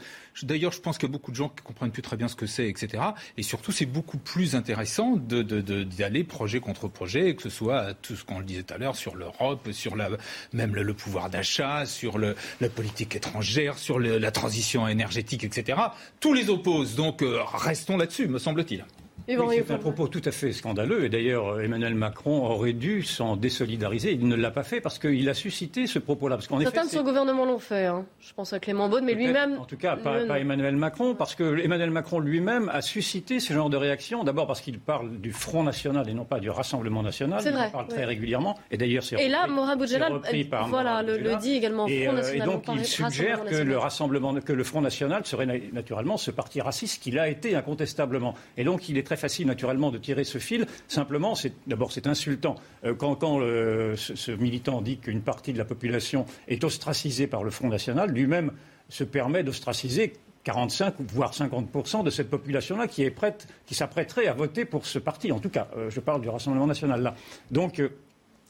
D'ailleurs, je pense qu'il y a beaucoup de gens qui comprennent plus très bien ce que c'est, etc. Et surtout, c'est beaucoup plus intéressant d'y de, de, aller projet contre projet, que ce soit tout ce qu'on le disait tout à l'heure sur l'Europe, sur la, même le, pouvoir d'achat, sur le, la politique étrangère, sur la transition énergétique, etc. Tous les opposent. Donc, euh, restons là-dessus, me semble-t-il. C'est un propos tout à fait scandaleux. Et d'ailleurs, Emmanuel Macron aurait dû s'en désolidariser. Il ne l'a pas fait parce qu'il a suscité ce propos-là. Certains de son gouvernement l'ont fait. Hein. Je pense à Clément Beaune, mais lui-même. En tout cas, pas, pas, Emmanuel Macron, parce que Emmanuel Macron lui-même a suscité ce genre de réaction. D'abord parce qu'il parle du Front National et non pas du Rassemblement National. C'est vrai. Il parle très régulièrement. Et d'ailleurs, c'est Et là, Mourad Boudjelal, voilà, le, le, dit également. Et, Front National, et donc, il suggère que le Rassemblement, que le Front National serait naturellement ce parti raciste qu'il a été incontestablement. Et donc, il est très facile, naturellement, de tirer ce fil. Simplement, d'abord, c'est insultant. Euh, quand, quand ce, ce, militant dit qu'une partie de la population est ostracisée par le Front National, lui-même se permet d'ostraciser 45 voire 50% de cette population-là qui est prête, qui s'apprêterait à voter pour ce parti. En tout cas, euh, je parle du Rassemblement national là. Donc, euh,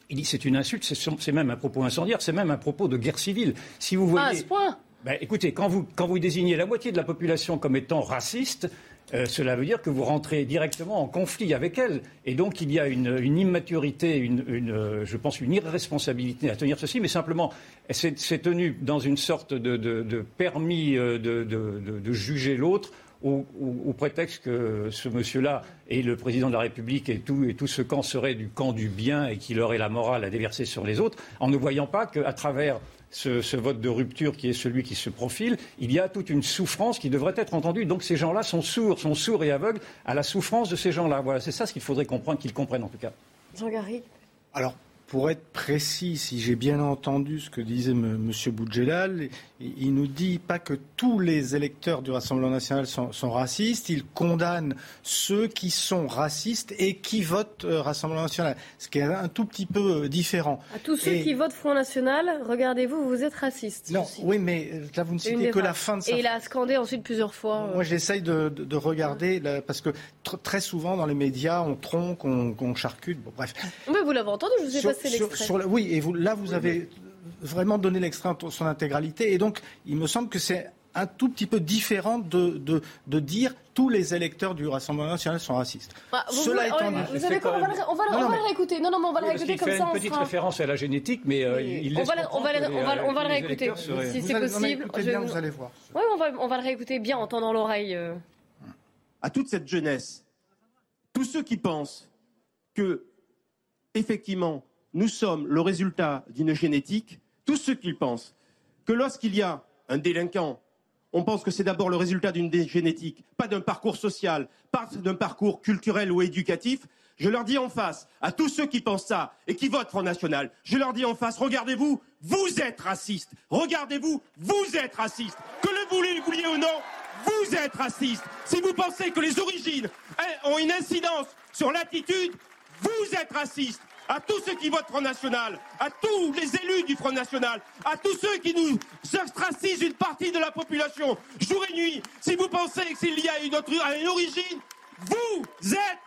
il dit c'est une insulte, c'est même un propos incendiaire, c'est même un propos de guerre civile. Si vous voyez, ah, à ce point. Ben, écoutez, quand vous, quand vous désignez la moitié de la population comme étant raciste, euh, cela veut dire que vous rentrez directement en conflit avec elle. Et donc il y a une, une immaturité, une, une, euh, je pense une irresponsabilité à tenir ceci, mais simplement c'est tenu dans une sorte de, de, de permis euh, de, de juger l'autre. Au, au, au, prétexte que ce monsieur-là et le président de la République et tout, et tout ce camp serait du camp du bien et qu'il aurait la morale à déverser sur les autres, en ne voyant pas qu'à travers ce, ce, vote de rupture qui est celui qui se profile, il y a toute une souffrance qui devrait être entendue. Donc ces gens-là sont sourds, sont sourds et aveugles à la souffrance de ces gens-là. Voilà, c'est ça ce qu'il faudrait comprendre, qu'ils comprennent en tout cas. Jean-Garry Alors, pour être précis, si j'ai bien entendu ce que disait M. Boudjelal, il nous dit pas que tous les électeurs du Rassemblement national sont, sont, racistes, il condamne ceux qui sont racistes et qui votent euh, Rassemblement national, ce qui est un tout petit peu euh, différent. À tous ceux et... qui votent Front National, regardez-vous, vous êtes racistes. Non, oui, mais euh, là vous ne citez que la fin de sa... Et il a scandé ensuite plusieurs fois. Moi j'essaye de, de, de, regarder, là, parce que tr très souvent dans les médias, on tronque, on, on charcute, bon, bref. Mais vous l'avez entendu, je vous ai sur, passé l'extrait. Oui, et vous, là vous avez vraiment donné l'extrait en son intégralité, et donc il me semble que c'est un tout petit peu différent de, de, de, dire tous les électeurs du Rassemblement national sont racistes. Bah, vous Cela étant dit, vous savez quoi, on va, le, on va, non, on va le réécouter. Non, non, mais on va oui, le réécouter comme fait ça. une petite sera... référence à la génétique, mais euh, il on va, le, on va, le, on va, on va le réécouter seraient... si c'est possible. Écoutez bien, vous allez voir. Oui, on va, on va le réécouter bien en tendant l'oreille. Euh... À toute cette jeunesse, tous ceux qui pensent que, effectivement, nous sommes le résultat d'une génétique, tous ceux qui pensent que lorsqu'il y a un délinquant, on pense que c'est d'abord le résultat d'une génétique, pas d'un parcours social, pas d'un parcours culturel ou éducatif. Je leur dis en face, à tous ceux qui pensent ça et qui votent Front National, je leur dis en face, regardez-vous, vous êtes racistes. Regardez-vous, vous êtes racistes. Que le vouliez, ou non, vous êtes racistes. Si vous pensez que les origines ont une incidence sur l'attitude, vous êtes racistes à tous ceux qui votent Front National, à tous les élus du Front National, à tous ceux qui nous ostracisent une partie de la population, jour et nuit. Si vous pensez qu'il y a une, autre, une origine, vous êtes.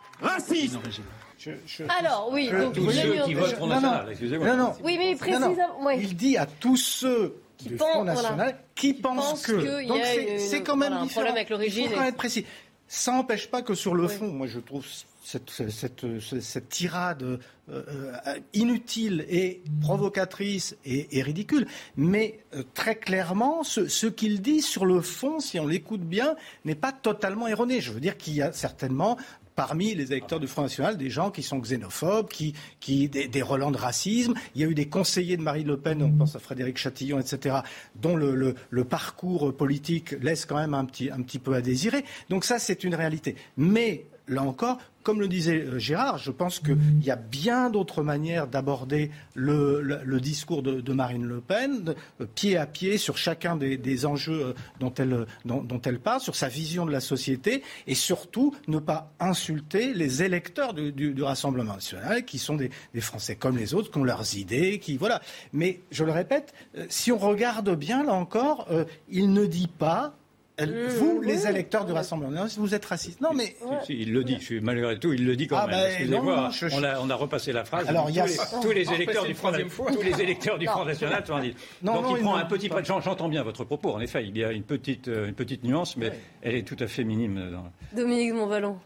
Je, je, Alors, oui, donc tous ceux qui votent Front National, excusez-moi. Non, non. Oui, mais précisément. Ouais. Il dit à tous ceux qui du pense, Front National voilà. qui, qui pensent pense que. que Donc c'est quand même voilà, différent. Un problème avec l'origine. Il faut être précis. Ça n'empêche pas que sur le fond, moi je trouve cette, cette, cette, cette tirade euh, euh, inutile et provocatrice et, et ridicule. Mais euh, très clairement, ce, ce qu'il dit sur le fond, si on l'écoute bien, n'est pas totalement erroné. Je veux dire qu'il y a certainement parmi les électeurs du Front National des gens qui sont xénophobes, qui, qui des, des relents de racisme. Il y a eu des conseillers de Marine Le Pen, on pense à Frédéric Chatillon, etc., dont le, le, le parcours politique laisse quand même un petit, un petit peu à désirer. Donc ça, c'est une réalité. Mais là encore, comme le disait Gérard, je pense qu'il y a bien d'autres manières d'aborder le, discours de, Marine Le Pen, de, pied à pied sur chacun des, enjeux dont elle, dont, elle parle, sur sa vision de la société, et surtout ne pas insulter les électeurs du, Rassemblement national, qui sont des, Français comme les autres, qui ont leurs idées, qui voilà. Mais je le répète, si on regarde bien là encore, euh, il ne dit pas elle, vous, les électeurs du Rassemblement, vous êtes raciste. Non, mais. Si, si, il le dit, je, malgré tout, il le dit quand ah, même. Bah, Excusez-moi, on, a, on a repassé la phrase. Alors, tous, y a... les, tous les électeurs du Front, tous les électeurs du Front National sont dit. Non, Donc non, il prend un petit. J'entends bien votre propos, en effet, il y a une petite, une petite nuance, mais ouais. elle est tout à fait minime. Dans... Dominique Montvalon.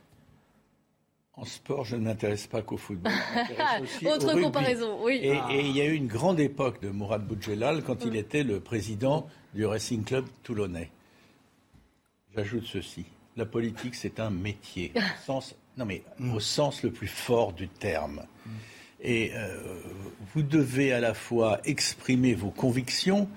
En sport, je ne m'intéresse pas qu'au football. Autre comparaison, oui. Et, ah. et, il y a eu une grande époque de Mourad Boudjelal quand il était le président du Racing Club toulonnais. J'ajoute ceci. La politique, c'est un métier, au sens Non, mais au sens le plus fort du terme. Et euh, vous devez à la fois exprimer vos convictions,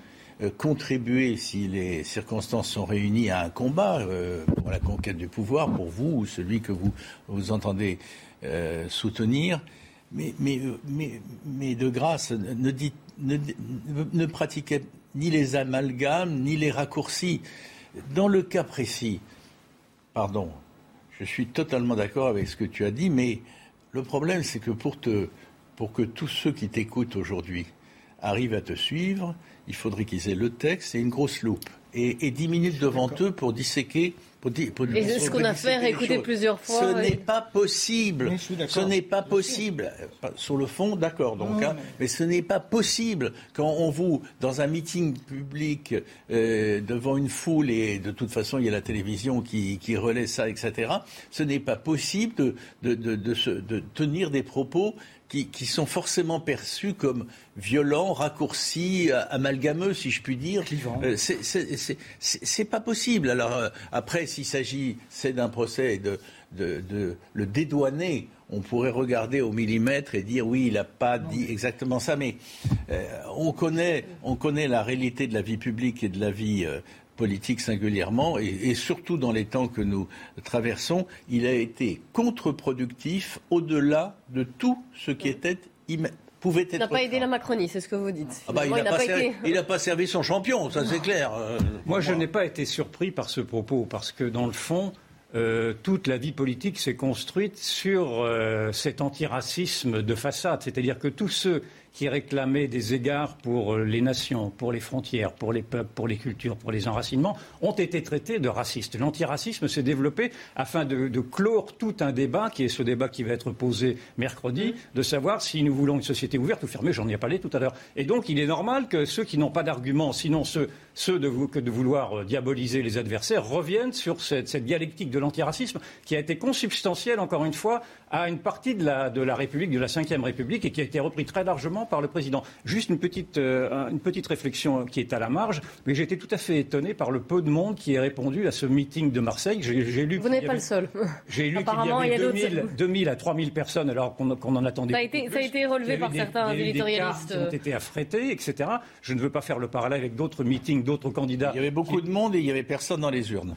euh, contribuer, si les circonstances sont réunies, à un combat euh, pour la conquête du pouvoir, pour vous ou celui que vous, vous entendez euh, soutenir. Mais, mais, mais, mais de grâce, ne, dites, ne, ne pratiquez ni les amalgames, ni les raccourcis. Dans le cas précis, pardon, je suis totalement d'accord avec ce que tu as dit, mais le problème, c'est que pour, que tous ceux qui t'écoutent aujourd'hui arrivent à te suivre, il faudrait qu'ils aient le texte et une grosse loupe. Et, et 10 minutes devant eux pour disséquer. Pour, di- pour- Et c'est ce pour qu'on a fait, choses. plusieurs fois, Ce n'est pas possible. Oui, je suis d'accord. Ce n'est pas possible. Sur le fond, d'accord, donc. Non, hein, mais ce n'est pas possible quand on vous, dans un meeting public, euh, devant une foule, et de toute façon, il y a la télévision qui, qui relaie ça, etc. Ce n'est pas possible de, de, de, de se- de tenir des propos qui, qui sont forcément perçus comme violents, raccourcis, a- amalgameux, si je puis dire. Euh, c'est- pas possible. Alors euh, après, s'il s'agit, c'est d'un procès de, de, de le dédouaner. On pourrait regarder au millimètre et dire oui, il n'a pas dit exactement ça, mais euh, on connaît, on connaît la réalité de la vie publique et de la vie euh, politique singulièrement, et, et surtout dans les temps que nous traversons, il a été contre-productif au-delà de tout ce qui était pouvait Il n'a être. pas aidé la Macronie, c'est ce que vous dites. Ah bah, il n'a pas servi son champion, ça c'est clair. Euh, Moi, je n'ai pas été surpris par ce propos, parce que dans le fond, euh, toute la vie politique s'est construite sur euh, cet antiracisme de façade. C'est-à-dire que tous ceux qui réclamaient des égards pour euh, les nations, pour les frontières, pour les peuples, pour les cultures, pour les enracinements, ont été traités de racistes. L'antiracisme s'est développé afin de, de clore tout un débat, qui est ce débat qui va être posé mercredi, de savoir si nous voulons une société ouverte ou fermée. J'en ai parlé tout à l'heure. Et donc, il est normal que ceux qui n'ont pas d'arguments, sinon ceux, ceux de, que de vouloir euh, diaboliser les adversaires, reviennent sur cette, cette dialectique de l'antiracisme qui a été consubstantielle, encore une fois, à une partie de la, de la République, de la Ve République, et qui a été repris très largement par le président. Juste une petite, euh, une petite réflexion qui est à la marge, mais j'ai été tout à fait étonné par le peu de monde qui est répondu à ce meeting de Marseille. J'ai j'ai lu Vous n'êtes pas avait- le seul. J'ai lu qu'il y Apparemment, il y a avait d'autres- 2000, 2000 à 3000 personnes alors qu'on qu'on en attendait Ça a beaucoup été- plus. ça a été relevé a par des- certains a des éditorialistes. qui ont été affrétés, etc. Je ne veux pas faire le parallèle avec d'autres meetings, d'autres candidats. Il y avait beaucoup de monde et il n'y avait personne dans les urnes.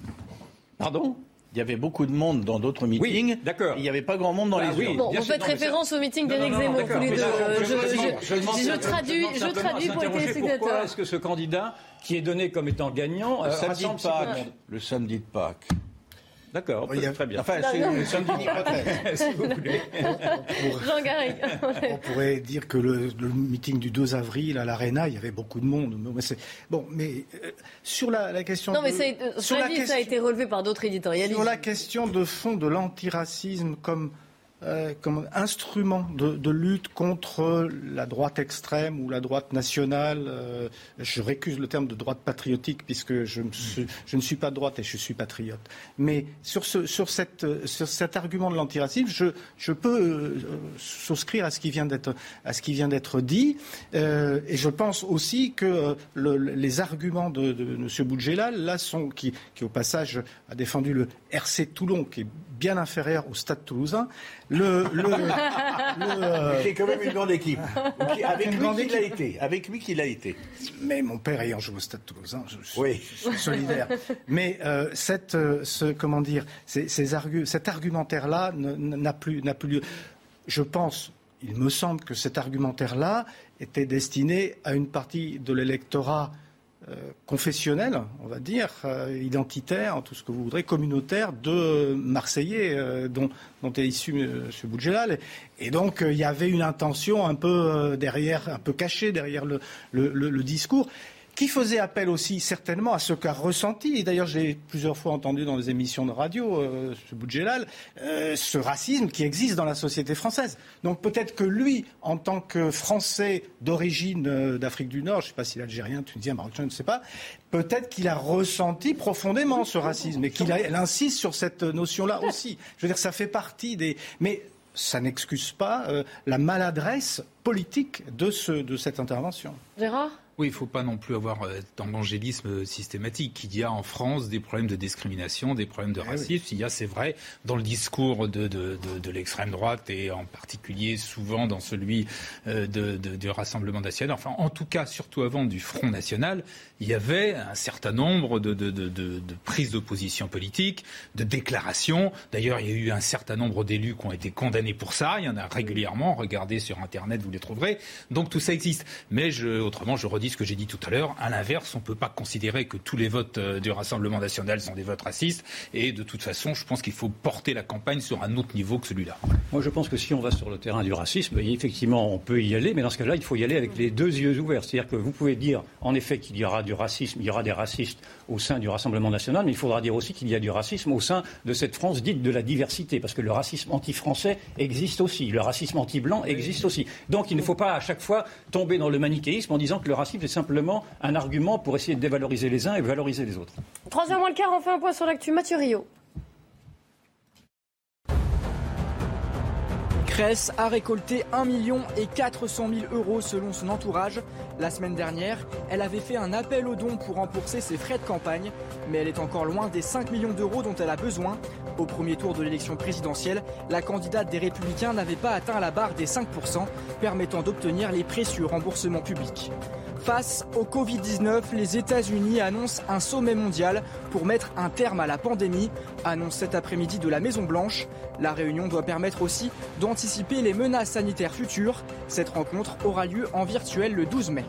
Pardon? Il y avait beaucoup de monde dans d'autres meetings. d'accord. Il n'y avait pas grand monde dans Ah les oui, urnes. Bon, vous faites référence au meeting d'Éric Zemmour, tous les deux. je- traduis, je pour les téléspectateurs. Pourquoi est-ce que ce candidat, qui est donné comme étant gagnant, Le euh, samedi rassemble monde Le samedi de Pâques. D'accord, a- très bien. Enfin, c'est le samedi d'hypothèse. si vous voulez. Jean Garrigue. On pourrait dire que le, le meeting du 2 avril à l'Arena, il y avait beaucoup de monde. Mais c'est- bon, mais euh, sur la, la question Non, mais de- ça a été- sur cela la dit, ça a question- été relevé par d'autres éditorialistes. Sur la question de fond de l'antiracisme comme, euh, comme instrument de, lutte contre la droite extrême ou la droite nationale, euh, je récuse le terme de droite patriotique puisque je, ne suis pas droite et je suis patriote. Mais sur, cet argument de l'antiracisme, je, je peux euh, souscrire à ce qui vient d'être dit, et je pense aussi que le- les arguments de, M. Boudjelal, là, qui au passage a défendu le RC Toulon, qui est bien inférieur au Stade Toulousain. Le, le, le, C'est quand même une grande équipe. Qui- Avec Une lui grande qu'il a été. Avec lui qu'il a été. Mais mon père ayant joué au Stade Toulousain, je, suis- Oui. je suis solidaire. Mais euh, cette, euh, ce, comment dire, ces, ces argu- cet argumentaire-là n'a plus, n'a plus lieu. Je pense, il me semble que cet argumentaire-là était destiné à une partie de l'électorat euh, confessionnel, on va dire, euh, identitaire, tout ce que vous voudrez, communautaire de Marseillais euh, dont, dont est issu M. Boudjelal. Et donc, euh, il y avait une intention un peu euh, derrière, un peu cachée derrière le- le discours qui faisait appel aussi certainement à ce qu'a ressenti, et d'ailleurs j'ai plusieurs fois entendu dans les émissions de radio, euh, ce Boudjelal, euh, ce racisme qui existe dans la société française. Donc peut-être que lui, en tant que Français d'origine euh, d'Afrique du Nord, je ne sais pas s'il est algérien, tunisien, marocain, je ne sais pas, peut-être qu'il a ressenti profondément ce racisme et qu'il insiste sur cette notion-là aussi. Je veux dire, ça fait partie des... Mais ça n'excuse pas la maladresse politique de cette intervention. Gérard? Oui, il ne faut pas non plus avoir euh, d'angélisme systématique. Il y a en France des problèmes de discrimination, des problèmes de Eh racisme. Il y a, c'est vrai, dans le discours de, de, de, de l'extrême droite et en particulier souvent dans celui euh, de, du Rassemblement national, enfin en tout cas surtout avant du Front national, il y avait un certain nombre de, de prises de position politique, de déclarations. D'ailleurs, il y a eu un certain nombre d'élus qui ont été condamnés pour ça. Il y en a régulièrement. Regardez sur Internet, vous les trouverez. Donc tout ça existe. Mais je, autrement, je redis ce que j'ai dit tout à l'heure. À l'inverse, on ne peut pas considérer que tous les votes euh, du Rassemblement national sont des votes racistes. Et de toute façon, je pense qu'il faut porter la campagne sur un autre niveau que celui-là. Moi, je pense que si on va sur le terrain du racisme, effectivement, on peut y aller. Mais dans ce cas-là, il faut y aller avec les deux yeux ouverts. C'est-à-dire que vous pouvez dire, en effet, qu'il y aura du racisme, il y aura des racistes au sein du Rassemblement national, mais il faudra dire aussi qu'il y a du racisme au sein de cette France dite de la diversité. Parce que le racisme anti-français existe aussi. Le racisme anti-blanc existe aussi. Donc, il ne faut pas à chaque fois tomber dans le manichéisme en disant que le racisme c'est simplement un argument pour essayer de dévaloriser les uns et valoriser les autres. Troisième moins le quart, on fait un point sur l'actu. Mathieu Rio. Cress a récolté 1 million et 400 000 euros selon son entourage. La semaine dernière, elle avait fait un appel aux dons pour rembourser ses frais de campagne, mais elle est encore loin des 5 millions d'euros dont elle a besoin. Au premier tour de l'élection présidentielle, la candidate des Républicains n'avait pas atteint la barre des 5%, permettant d'obtenir les précieux remboursements publics. Face au Covid-19, les États-Unis annoncent un sommet mondial pour mettre un terme à la pandémie, annonce cet après-midi de la Maison-Blanche. La réunion doit permettre aussi d'anticiper les menaces sanitaires futures. Cette rencontre aura lieu en virtuel le 12 mai.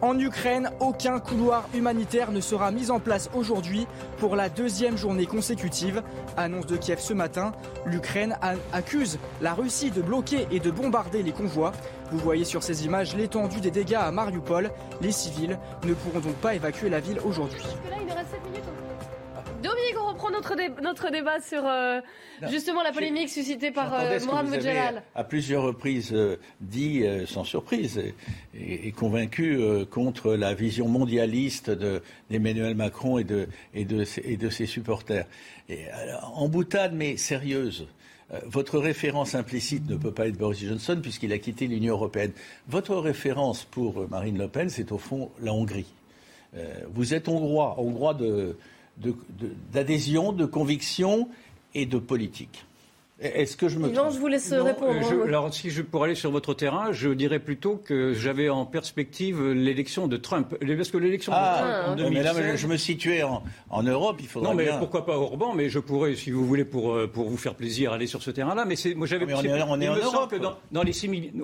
En Ukraine, aucun couloir humanitaire ne sera mis en place aujourd'hui pour la deuxième journée consécutive. Annonce de Kiev ce matin, l'Ukraine accuse la Russie de bloquer et de bombarder les convois. Vous voyez sur ces images l'étendue des dégâts à Mariupol. Les civils ne pourront donc pas évacuer la ville aujourd'hui. Dominique, on reprend notre, dé notre débat sur euh, justement la polémique suscitée par euh, Mohamed Jalal. À plusieurs reprises euh, dit, euh, sans surprise, et, et, et convaincu contre la vision mondialiste d'Emmanuel Macron et de, et, de, et de ses supporters. Alors, en boutade, mais sérieuse. Votre référence implicite ne peut pas être Boris Johnson puisqu'il a quitté l'Union européenne. Votre référence pour Marine Le Pen, c'est au fond la Hongrie. Euh, vous êtes hongrois, hongrois de, d'adhésion, de, conviction et de politique. Est-ce que je me Non, je vous laisse non, répondre. Je, alors, si je pour aller sur votre terrain, je dirais plutôt que j'avais en perspective l'élection de Trump, parce que l'élection ah, de Trump en 2016, mais là, je me situais en, en Europe. Il faudrait non, mais bien... pourquoi pas Orban Mais je pourrais, si vous voulez, pour pour vous faire plaisir, aller sur ce terrain-là. Mais c'est, moi, j'avais. Ah, on est, on est en Europe. Que dans, dans les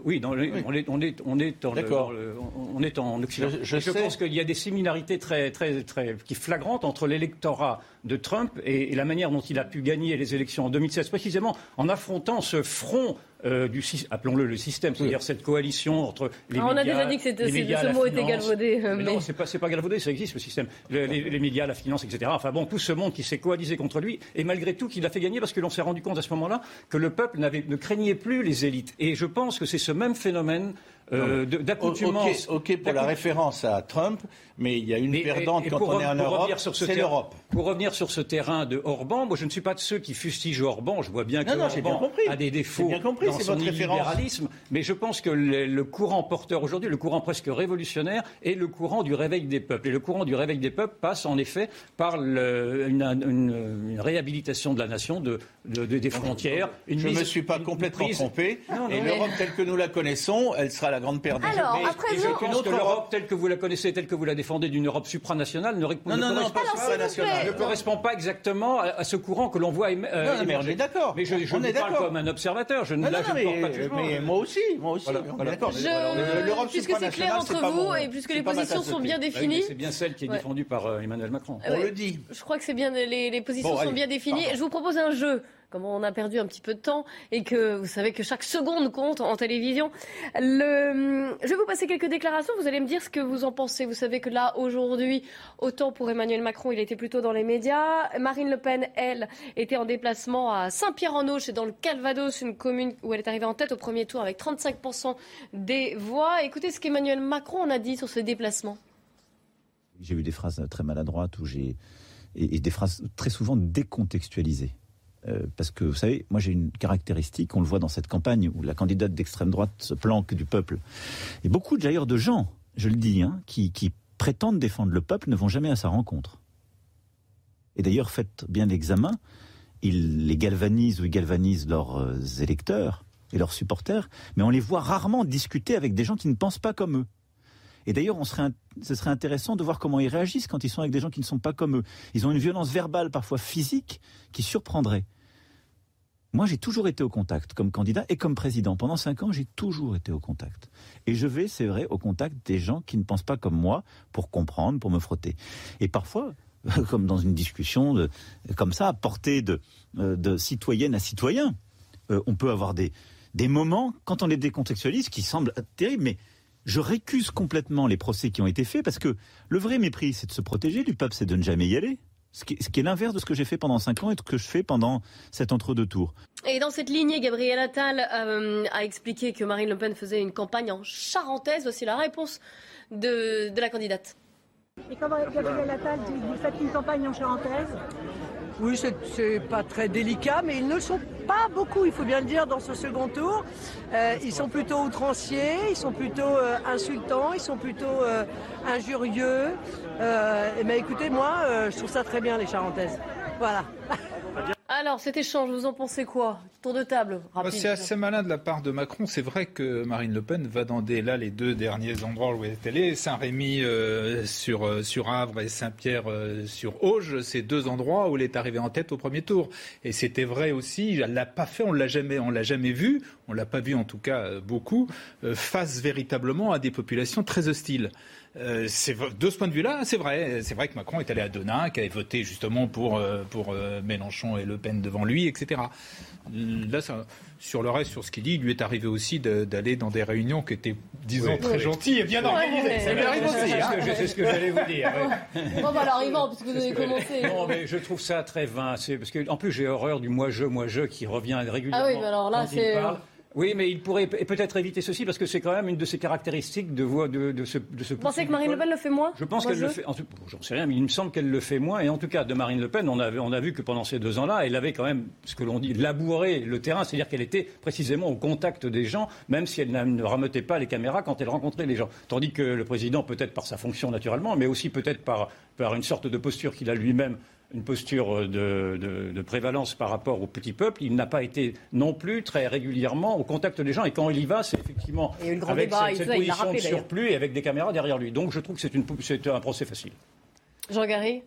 oui, dans les, oui, on est on est on est le, on est en Occident. Je, je, je pense qu'il y a des similarités très très très qui flagrantes entre l'électorat de Trump et, et la manière dont il a pu gagner les élections en 2016, précisément en affrontant ce front euh, du appelons-le le système, c'est-à-dire cette coalition entre les ah, médias. On a déjà dit que médias, ce mot finance. était galvaudé. Mais... Non, c'est pas, pas galvaudé, ça existe le système. Les, les, les, médias, la finance, etc. Enfin bon, tout ce monde qui s'est coalisé contre lui, et malgré tout, qu'il a fait gagner parce que l'on s'est rendu compte à ce moment-là que le peuple ne craignait plus les élites. Et je pense que c'est ce même phénomène euh, d'accoutumance. Ok, pour la référence à Trump, mais il y a une mais, perdante et, et quand on est en Europe, c'est l'Europe. Pour revenir sur ce terrain de Orban, moi je ne suis pas de ceux qui fustigent Orban. Je vois bien que non, non, Orban bien a des défauts bien compris, dans son libéralisme, mais je pense que le, le courant porteur aujourd'hui, le courant presque révolutionnaire, est le courant du réveil des peuples. Et le courant du réveil des peuples passe en effet par le, une, une, une, réhabilitation de la nation, de, de, de des frontières. Une je ne me suis pas complètement trompé. Non, et l'Europe telle que nous la connaissons, elle sera la grande perdue. Alors, mais, et je pense que l'Europe telle que vous la connaissez, telle que vous la défendez, d'une Europe supranationale, ne, non, non, non, pas supranationale. ne correspond pas exactement à, à ce courant que l'on voit euh, non, non, mais on est d'accord. Mais je, je on vous est parle comme un observateur. Je, là, mais, ne porte pas de jugement. mais moi aussi, moi aussi. Voilà, on est d'accord. L'Europe Puisque c'est clair entre vous et puisque les positions sont bien définies. C'est bien celle qui est défendue par euh, Emmanuel Macron. On le dit. Je crois que c'est bien les positions sont bien définies. Je vous propose un jeu comme on a perdu un petit peu de temps et que vous savez que chaque seconde compte en télévision. Je vais vous passer quelques déclarations, vous allez me dire ce que vous en pensez. Vous savez que là, aujourd'hui, autant pour Emmanuel Macron, il était plutôt dans les médias. Marine Le Pen, elle, était en déplacement à Saint-Pierre-en-Auge, c'est dans le Calvados, une commune où elle est arrivée en tête au premier tour avec 35% des voix. Écoutez ce qu'Emmanuel Macron en a dit sur ce déplacement. J'ai eu des phrases très maladroites où j'ai et des phrases très souvent décontextualisées. Euh, parce que, vous savez, moi j'ai une caractéristique, on le voit dans cette campagne où la candidate d'extrême droite se planque du peuple. Et beaucoup d'ailleurs de gens, je le dis, hein, qui, prétendent défendre le peuple ne vont jamais à sa rencontre. Et d'ailleurs, faites bien l'examen, ils les galvanisent ou ils galvanisent leurs euh, électeurs et leurs supporters, mais on les voit rarement discuter avec des gens qui ne pensent pas comme eux. Et d'ailleurs, ce serait intéressant de voir comment ils réagissent quand ils sont avec des gens qui ne sont pas comme eux. Ils ont une violence verbale, parfois physique, qui surprendrait. Moi, j'ai toujours été au contact comme candidat et comme président. Pendant cinq ans, j'ai toujours été au contact. Et je vais, c'est vrai, au contact des gens qui ne pensent pas comme moi pour comprendre, pour me frotter. Et parfois, comme dans une discussion comme ça, à portée de, euh, citoyenne à citoyen, euh, on peut avoir des, moments, quand on les décontextualise, qui semblent terribles, mais je récuse complètement les procès qui ont été faits parce que le vrai mépris, c'est de se protéger du peuple, c'est de ne jamais y aller. Ce qui, est l'inverse de ce que j'ai fait pendant cinq ans et de ce que je fais pendant cet entre-deux tours. Et dans cette lignée, Gabriel Attal euh, a expliqué que Marine Le Pen faisait une campagne en charentaise. Voici la réponse de, de la candidate. Et comment Gabriel Attal dit, vous faites une campagne en charentaise? Oui, c'est pas très délicat, mais ils ne sont pas beaucoup, il faut bien le dire, dans ce second tour. Euh, ils sont plutôt outranciers, ils sont plutôt euh, insultants, ils sont plutôt euh, injurieux. mais écoutez, moi, je trouve ça très bien, les Charentaises. Voilà. Alors, cet échange, vous en pensez quoi? Tour de table, rapide. C'est assez malin de la part de Macron. C'est vrai que Marine Le Pen va dans des, là, les deux derniers endroits où elle est allée, Saint-Rémy euh, sur, euh, sur Havre et Saint-Pierre euh, sur Auge. C'est deux endroits où elle est arrivée en tête au premier tour. Et c'était vrai aussi, elle l'a pas fait, on l'a jamais, on l'a jamais vu, on l'a pas vu en tout cas beaucoup, face véritablement à des populations très hostiles. Euh, de ce point de vue-là, c'est vrai. C'est vrai que Macron est allé à Denain, qui avait voté justement pour, euh, pour euh, Mélenchon et Le Pen devant lui, etc. Là, sur le reste, sur ce qu'il dit, il lui est arrivé aussi d'aller dans des réunions qui étaient, disons, très gentilles et bien organisées. Ça lui arrive aussi. C'est ce que, j'allais vous dire. Bon, bah, alors, Yvan, puisque vous avez commencé. Non, mais je trouve ça très vain. Parce que, en plus, j'ai horreur du moi-je, moi-je qui revient régulièrement. Ah oui, mais alors là, c'est. Oui, mais il pourrait peut-être éviter ceci parce que c'est quand même une de ses caractéristiques de, de, de, ce, de ce. Vous pensez que Marine Le Pen le fait moins Je pense qu'elle le fait. J'en sais rien, mais il me semble qu'elle le fait moins. Et en tout cas, de Marine Le Pen, on a, on a vu que pendant ces deux ans-là, elle avait quand même ce que l'on dit labouré le terrain, c'est-à-dire qu'elle était précisément au contact des gens, même si elle ne rameutait pas les caméras quand elle rencontrait les gens. Tandis que le président, peut-être par sa fonction naturellement, mais aussi peut-être par, par une sorte de posture qu'il a lui-même une posture de, prévalence par rapport au petit peuple. Il n'a pas été non plus très régulièrement au contact des gens. Et quand il y va, c'est effectivement avec cette, position de surplus et avec des caméras derrière lui. Donc je trouve que c'est un procès facile. Jean Garry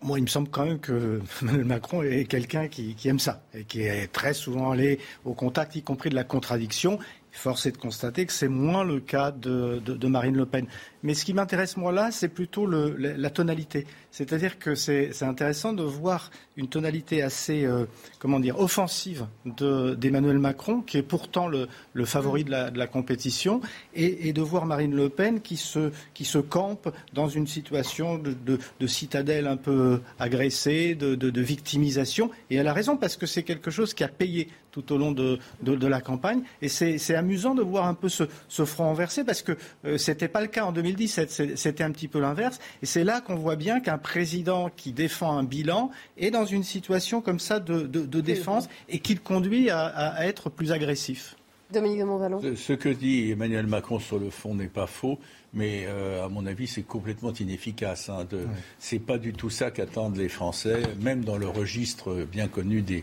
moi, il me semble quand même que Emmanuel Macron est quelqu'un qui, qui, aime ça et qui est très souvent allé au contact, y compris de la contradiction. Force est de constater que c'est moins le cas de, Marine Le Pen. Mais ce qui m'intéresse, moi, là, c'est plutôt la, tonalité. C'est-à-dire que c'est intéressant de voir une tonalité assez, euh, comment dire, offensive d'Emmanuel Macron, qui est pourtant le, favori de la, compétition, et, de voir Marine Le Pen qui se, qui se campe dans une situation de, citadelle un peu agressée, de, victimisation. Et elle a raison, parce que c'est quelque chose qui a payé tout au long de, la campagne. Et c'est amusant de voir un peu ce, front renversé, parce que euh, ce n'était pas le cas en 2017, c'était un petit peu l'inverse. Et c'est là qu'on voit bien qu'un président qui défend un bilan est dans une situation comme ça de, défense et qui le conduit à, être plus agressif. Dominique de Montvalon. Ce que dit Emmanuel Macron sur le fond n'est pas faux, mais euh, à mon avis, c'est complètement inefficace. Hein, C'est pas du tout ça qu'attendent les Français, même dans le registre bien connu de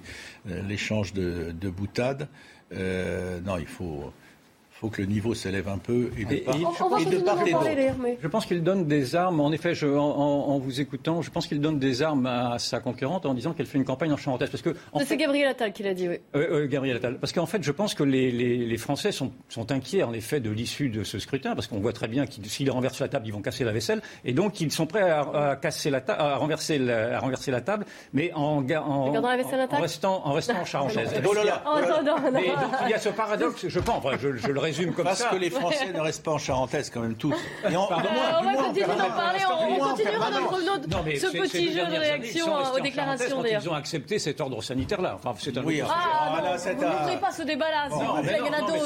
euh, l'échange de, de boutades. Euh, non, il faut faut que le niveau s'élève un peu et de part, et, de part et d'autre. Je pense qu'il donne des armes, en effet, je, en, vous écoutant, je pense qu'il donne des armes à sa concurrente en disant qu'elle fait une campagne en charentaise. Parce que, c'est Gabriel Attal qui l'a dit, oui. Euh, Gabriel Attal. Parce qu'en fait, je pense que les, les, Français sont, sont, inquiets, en effet, de l'issue de ce scrutin, parce qu'on voit très bien qu'ils, s'ils renversent la table, ils vont casser la vaisselle. Et donc, ils sont prêts à, casser la à, renverser la, à renverser la table, mais en, en, en, restant, en restant en charentaise. oh là là, Mais donc, il y a ce paradoxe, je pense, je, je le résume comme parce ça. que les Français ne restent pas en charentaise quand même tous. Et en- Pardon. Euh, on va continuer d'en parler, on, on continuera notre, notre- Non, mais ce petit jeu de réaction euh, aux déclarations d'ailleurs. Ils ont accepté cet ordre sanitaire-là. Enfin, c'est un Oui, enfin, Ah Ah, non, vous n'ouvrez pas ce débat-là, s'il Non, vous mais plaît, il y en non, a non, mais d'autres.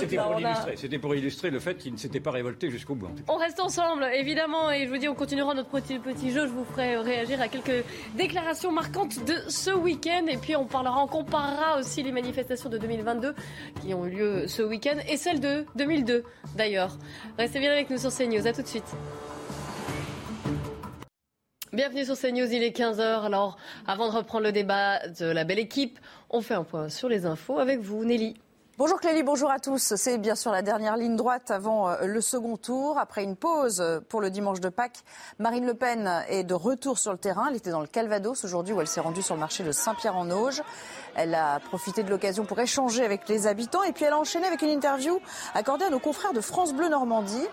C'était pour on illustrer. Le fait qu'il ne s'était pas révolté jusqu'au bout. On reste ensemble, évidemment, et je vous dis, on continuera notre petit, petit jeu. Je vous ferai réagir à quelques déclarations marquantes de ce week-end. Et puis, on parlera, on comparera aussi les manifestations de 2022 qui ont eu lieu ce week-end et celles de 2002, d'ailleurs. Restez bien avec nous sur CNews. À tout de suite. Bienvenue sur CNews, il est 15h. Alors, avant de reprendre le débat de la belle équipe, on fait un point sur les infos avec vous, Nelly. Bonjour Clélie, bonjour à tous. C'est bien sûr la dernière ligne droite avant euh, le second tour. Après une pause euh, pour le dimanche de Pâques, Marine Le Pen est de retour sur le terrain. Elle était dans le Calvados aujourd'hui où elle s'est rendue sur le marché de Saint-Pierre-en-Auge. Elle a profité de l'occasion pour échanger avec les habitants et puis elle a enchaîné avec une interview accordée à nos confrères de France Bleu Normandie.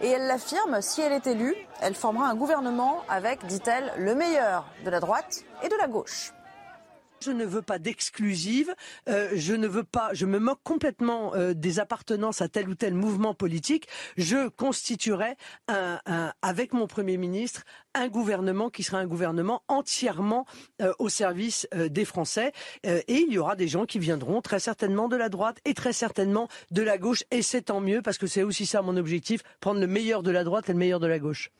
Et elle l'affirme, si elle est élue, elle formera un gouvernement avec, dit-elle, le meilleur de la droite et de la gauche. Je ne veux pas d'exclusive. euh, je ne veux pas. Je me moque complètement euh, des appartenances à tel ou tel mouvement politique. Je constituerai un, un- avec mon premier ministre un gouvernement qui sera un gouvernement entièrement euh, au service euh, des Français. Euh, et il y aura des gens qui viendront très certainement de la droite et très certainement de la gauche. Et c'est tant mieux parce que c'est aussi ça mon objectif prendre le meilleur de la droite et le meilleur de la gauche.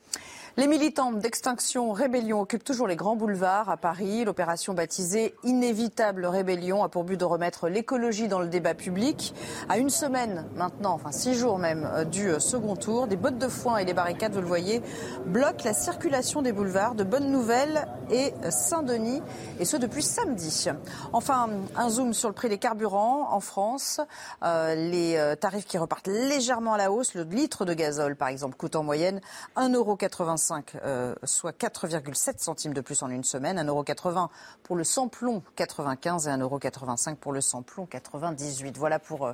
Les militants d'Extinction Rébellion occupent toujours les grands boulevards à Paris. L'opération baptisée Inévitable Rébellion a pour but de remettre l'écologie dans le débat public. À une semaine maintenant, enfin six jours même, euh, du euh, second tour, des bottes de foin et des barricades, vous le voyez, bloquent la circulation des boulevards de Bonne Nouvelle et Saint-Denis, et ce depuis samedi. Enfin, un zoom sur le prix des carburants en France. Euh, les euh, tarifs qui repartent légèrement à la hausse. Le litre de gazole, par exemple, coûte en moyenne 1,85€, euh, soit 4,7 centimes de plus en une semaine. 1,80€ pour le samplon 95 et 1,85€ pour le samplon 98. Voilà pour euh,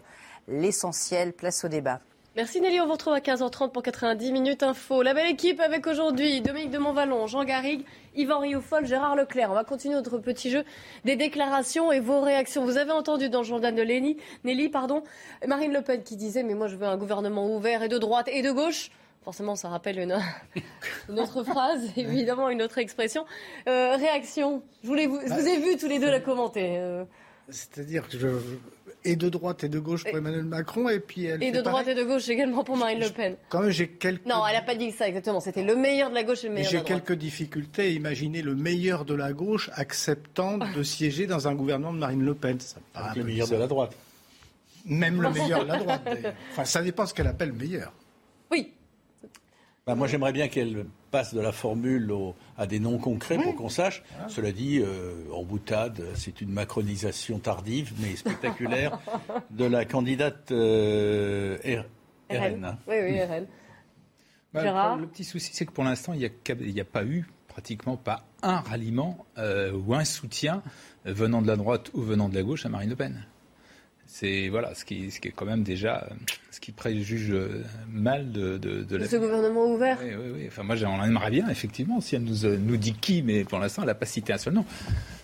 l'essentiel. Place au débat. Merci Nelly, on vous retrouve à 15h30 pour 90 minutes info. La belle équipe avec aujourd'hui Dominique de Montvalon, Jean Garrigue, Yvan Rioufol, Gérard Leclerc. On va continuer notre petit jeu des déclarations et vos réactions. Vous avez entendu dans le journal de Nelly, Nelly pardon, Marine Le Pen qui disait mais moi je veux un gouvernement ouvert et de droite et de gauche. Forcément, ça rappelle une, une autre phrase, évidemment, une autre expression. Euh, réaction. Je, voulais vous, je vous ai vu tous les deux la commenter. euh. C'est-à-dire que je. Et de droite et de gauche pour Emmanuel Macron, et puis elle. Et de droite pareil. et de gauche également pour Marine Le Pen. Quand même, j'ai quelques. Non, elle n'a pas dit ça exactement. C'était le meilleur de la gauche et le meilleur de J'ai la droite. quelques difficultés à imaginer le meilleur de la gauche acceptant de siéger dans un gouvernement de Marine Le Pen. Ça me paraît un le meilleur de la droite. Même le meilleur de la droite. Enfin, ça dépend ce qu'elle appelle meilleur. Bah, moi, j'aimerais bien qu'elle passe de la formule au- à des noms concrets pour qu'on sache. Cela dit, euh, en boutade, c'est une macronisation tardive mais spectaculaire de la candidate euh, R- RN. hein. Oui, oui, RN. Bah, Gérard le, petit souci, c'est que pour l'instant, il n'y a, pas eu pratiquement pas un ralliement euh, ou un soutien venant de la droite ou venant de la gauche à Marine Le Pen. C'est voilà, ce qui, ce qui est quand même déjà ce qui préjuge euh, mal de, de, de la. Ce gouvernement ouvert. Oui, oui, oui. Enfin, moi, j'en aimerais bien, effectivement, si elle nous, euh, nous dit qui, mais pour l'instant, elle n'a pas cité un seul nom.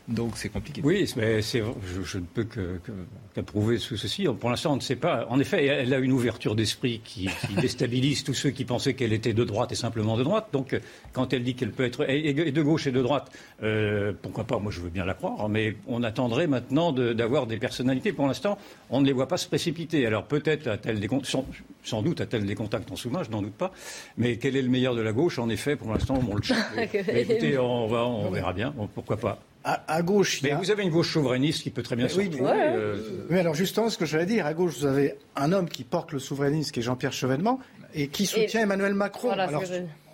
Donc, c'est compliqué. Oui, mais c'est, je, je ne peux que- que- qu'approuver ce- ceci. Pour l'instant, on ne sait pas. En effet, elle a une ouverture d'esprit qui, qui déstabilise tous ceux qui pensaient qu'elle était de droite et simplement de droite. Donc, quand elle dit qu'elle peut être et et de gauche et de droite, euh, pourquoi pas? Moi, je veux bien la croire. Mais on attendrait maintenant de- d'avoir des personnalités. Pour l'instant, on ne les voit pas se précipiter. Alors, peut-être a-t-elle des sans, sans doute a-t-elle des contacts en sous-main, je n'en doute pas. Mais quel est le meilleur de la gauche? En effet, pour l'instant, on le cherche. Écoutez, on, va, on verra bien. Bon, Pourquoi pas? À, à gauche, il y mais a- vous avez une gauche souverainiste qui peut très bien Mais oui, mais- euh, Oui, alors justement, ce que je vais dire, à gauche, vous avez un homme qui porte le souverainisme, qui est Jean-Pierre Chevènement, et qui soutient Et- Emmanuel Macron. Voilà, alors,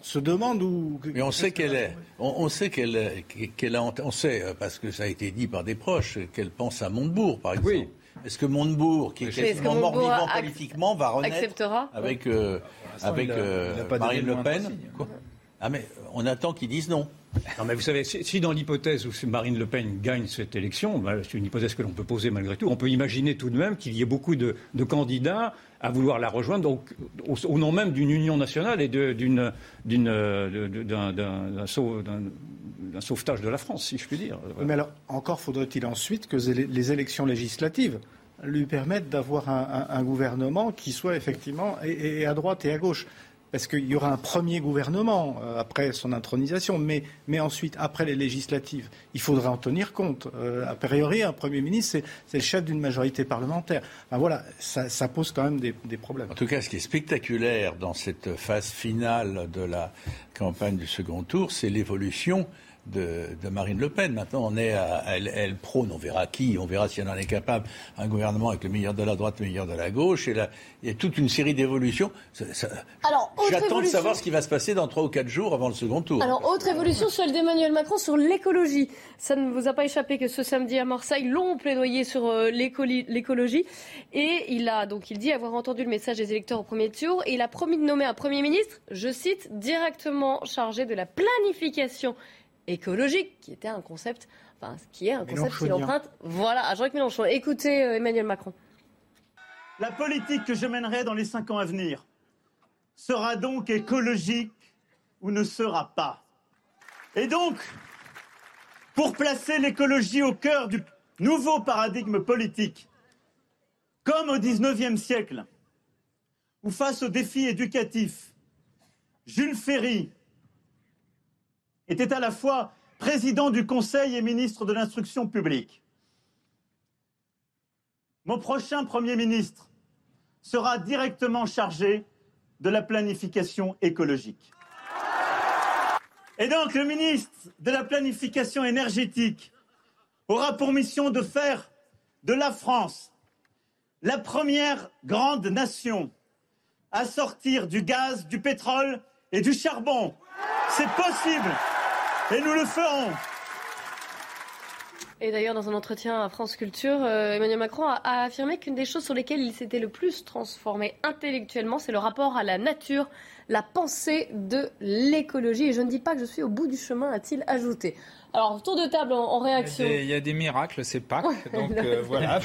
se demande où. Mais on sait qu'elle est. On, on sait qu'elle qu'elle a. On sait euh, parce que ça a été dit par des proches qu'elle pense à Montebourg, par exemple. Est-ce que Montebourg, qui est Mais quasiment mort-vivant ac- politiquement, va renaître acceptera avec euh, l'instant, avec euh, Marine le Pen Ah mais on attend qu'ils disent non. Non, mais vous savez, si, dans l'hypothèse où Marine Le Pen gagne cette élection, bah, c'est une hypothèse que l'on peut poser malgré tout, on peut imaginer tout de même qu'il y ait beaucoup de, candidats à vouloir la rejoindre, au, nom même d'une union nationale et d'un, d'un- d'un sau- d'un- d'un sauvetage de la France, si je puis dire. Mais alors, encore faudrait-il ensuite que les élections législatives lui permettre d'avoir un, gouvernement qui soit effectivement à droite et à gauche parce qu'il y aura un premier gouvernement euh, après son intronisation, mais, ensuite, après les législatives, il faudra en tenir compte. Euh, a priori, un Premier ministre, c'est le chef d'une majorité parlementaire. Voilà, ça, pose quand même des, problèmes. En tout cas, ce qui est spectaculaire dans cette phase finale de la campagne du second tour, c'est l'évolution de, de, Marine Le Pen. Maintenant, on est à, elle, elle, prône, on verra qui, on verra si elle en est capable, un gouvernement avec le meilleur de la droite, le meilleur de la gauche. Et là, il y a toute une série d'évolutions. J'attends de savoir ce qui va se passer dans trois ou quatre jours avant le second tour. Alors, autre évolution, celle d'Emmanuel Macron sur l'écologie. Ça ne vous a pas échappé que ce samedi à Marseille, long plaidoyer sur euh, l'écologie. Et il a donc, il dit avoir entendu le message des électeurs au premier tour. Et il a promis de nommer un Premier ministre, je cite, directement chargé de la planification écologique, qui était un concept, enfin, qui est un concept qui emprunte, voilà, à Jean-Luc Mélenchon. Écoutez euh, Emmanuel Macron. La politique que je mènerai dans les cinq ans à venir sera donc écologique ou ne sera pas. Et donc, pour placer l'écologie au cœur du nouveau paradigme politique, comme au XIXe siècle, ou face aux défis éducatifs, Jules Ferry, était à la fois président du Conseil et ministre de l'Instruction publique. Mon prochain Premier ministre sera directement chargé de la planification écologique. Et donc le ministre de la planification énergétique aura pour mission de faire de la France la première grande nation à sortir du gaz, du pétrole et du charbon. C'est possible. Et nous le ferons. Et d'ailleurs, dans un entretien à France Culture, euh, Emmanuel Macron a, a affirmé qu'une des choses sur lesquelles il s'était le plus transformé intellectuellement, c'est le rapport à la nature, la pensée de l'écologie. Et je ne dis pas que je suis au bout du chemin, a-t-il ajouté. Alors, tour de table en, en réaction. Il y, a des, il y, a des, miracles, c'est Pâques, donc euh, voilà.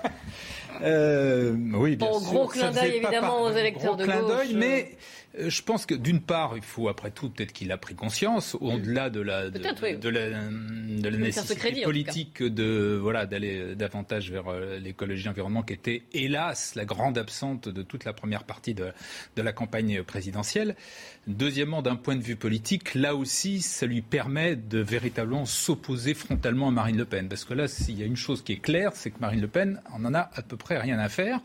euh, oui, bien bon, sûr. gros clin d'œil évidemment aux électeurs gros de clin gauche. mais je pense que d'une part, il faut après tout peut-être qu'il a pris conscience, au-delà de la de, oui. de, la, de la nécessité crédit, politique de voilà d'aller davantage vers euh, l'écologie environnement qui était hélas la grande absente de toute la première partie de, de la campagne présidentielle. Deuxièmement, d'un point de vue politique, là aussi, ça lui permet de véritablement s'opposer frontalement à Marine Le Pen, parce que là, s'il y a une chose qui est claire, c'est que Marine Le Pen en en a à peu près rien à faire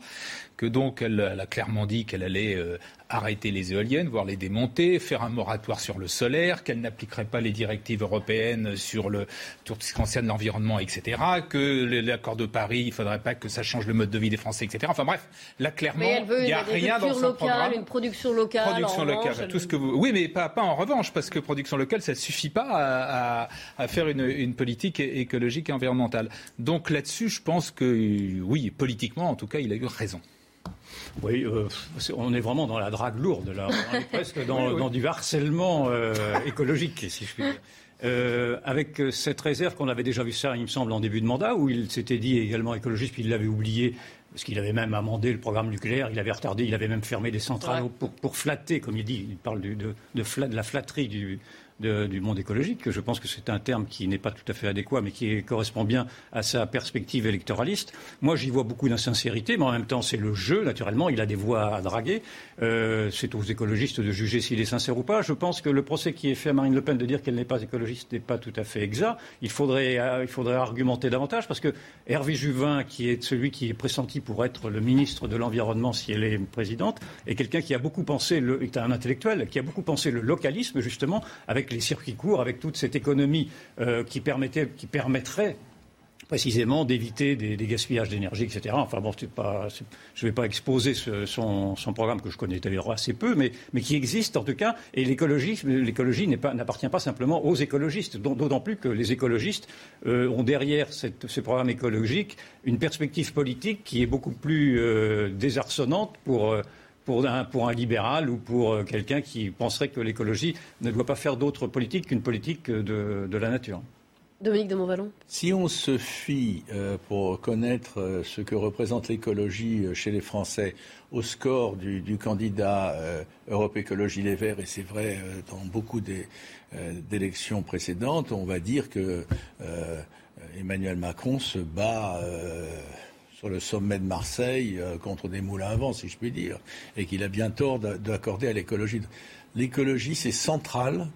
que donc elle, elle a clairement dit qu'elle allait euh, arrêter les éoliennes, voire les démonter, faire un moratoire sur le solaire, qu'elle n'appliquerait pas les directives européennes sur le tout ce qui concerne l'environnement, etc., que l'accord de Paris, il ne faudrait pas que ça change le mode de vie des Français, etc. Enfin bref, là clairement, il n'y a rien dans son locale, programme. Une production locale, production locale, revanche, tout ce que vous. Oui, mais pas, pas en revanche, parce que production locale, ça ne suffit pas à, à, à faire une, une, politique écologique et environnementale. Donc là-dessus, je pense que oui, politiquement, en tout cas, il a eu raison. Oui, euh, on est vraiment dans la drague lourde, là. On est presque dans, oui, oui. dans du harcèlement euh, écologique, si je puis dire. Euh, avec cette réserve qu'on avait déjà vu ça, il me semble, en début de mandat, où il s'était dit également écologiste, puis il l'avait oublié, parce qu'il avait même amendé le programme nucléaire, il avait retardé, il avait même fermé des centrales ouais. pour, pour, flatter, comme il dit, il parle de, de, de, flat, de la flatterie du, du monde écologique. Je pense que c'est un terme qui n'est pas tout à fait adéquat, mais qui correspond bien à sa perspective électoraliste. Moi, j'y vois beaucoup d'insincérité, mais en même temps, c'est le jeu, naturellement. Il a des voix à draguer. Euh, c'est aux écologistes de juger s'il est sincère ou pas. Je pense que le procès qui est fait à Marine Le Pen de dire qu'elle n'est pas écologiste n'est pas tout à fait exact. Il faudrait, euh, il faudrait argumenter davantage, parce que Hervé Juvin, qui est celui qui est pressenti pour être le ministre de l'Environnement si elle est présidente, est quelqu'un qui a beaucoup pensé, le, est un intellectuel, qui a beaucoup pensé le localisme, justement, avec les circuits courts, avec toute cette économie euh, qui, permettait, qui permettrait précisément d'éviter des, gaspillages d'énergie, etc. Enfin bon, je ne vais pas exposer son, programme que je connais d'ailleurs assez peu, mais, qui existe en tout cas. Et l'écologie, n'appartient pas, simplement aux écologistes, d'autant plus que les écologistes euh, ont derrière cette, ce programme écologique une perspective politique qui est beaucoup plus euh, désarçonnante pour. Pour un, pour un, libéral ou pour euh, quelqu'un qui penserait que l'écologie ne doit pas faire d'autre politique qu'une politique de, de, la nature. Dominique de Montvalon. Si on se fie, euh, pour connaître euh, ce que représente l'écologie euh, chez les Français, au score du, du candidat euh, Europe Écologie Les Verts, et c'est vrai euh, dans beaucoup d'élections précédentes, on va dire que Emmanuel Macron se bat sur le sommet de Marseille euh, contre des moulins à vent, si je puis dire, et qu'il a bien tort d'accorder à l'écologie. L'écologie, c'est central. Je ne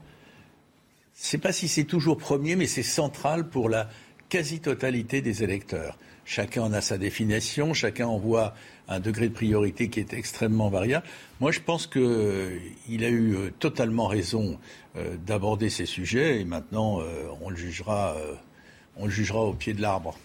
sais pas si c'est toujours premier, mais c'est central pour la quasi-totalité des électeurs. Chacun en a sa définition, chacun en voit un degré de priorité qui est extrêmement variable. Moi, je pense qu'il euh, a eu euh, totalement raison d'aborder ces sujets et maintenant, on le jugera, on le jugera au pied de l'arbre.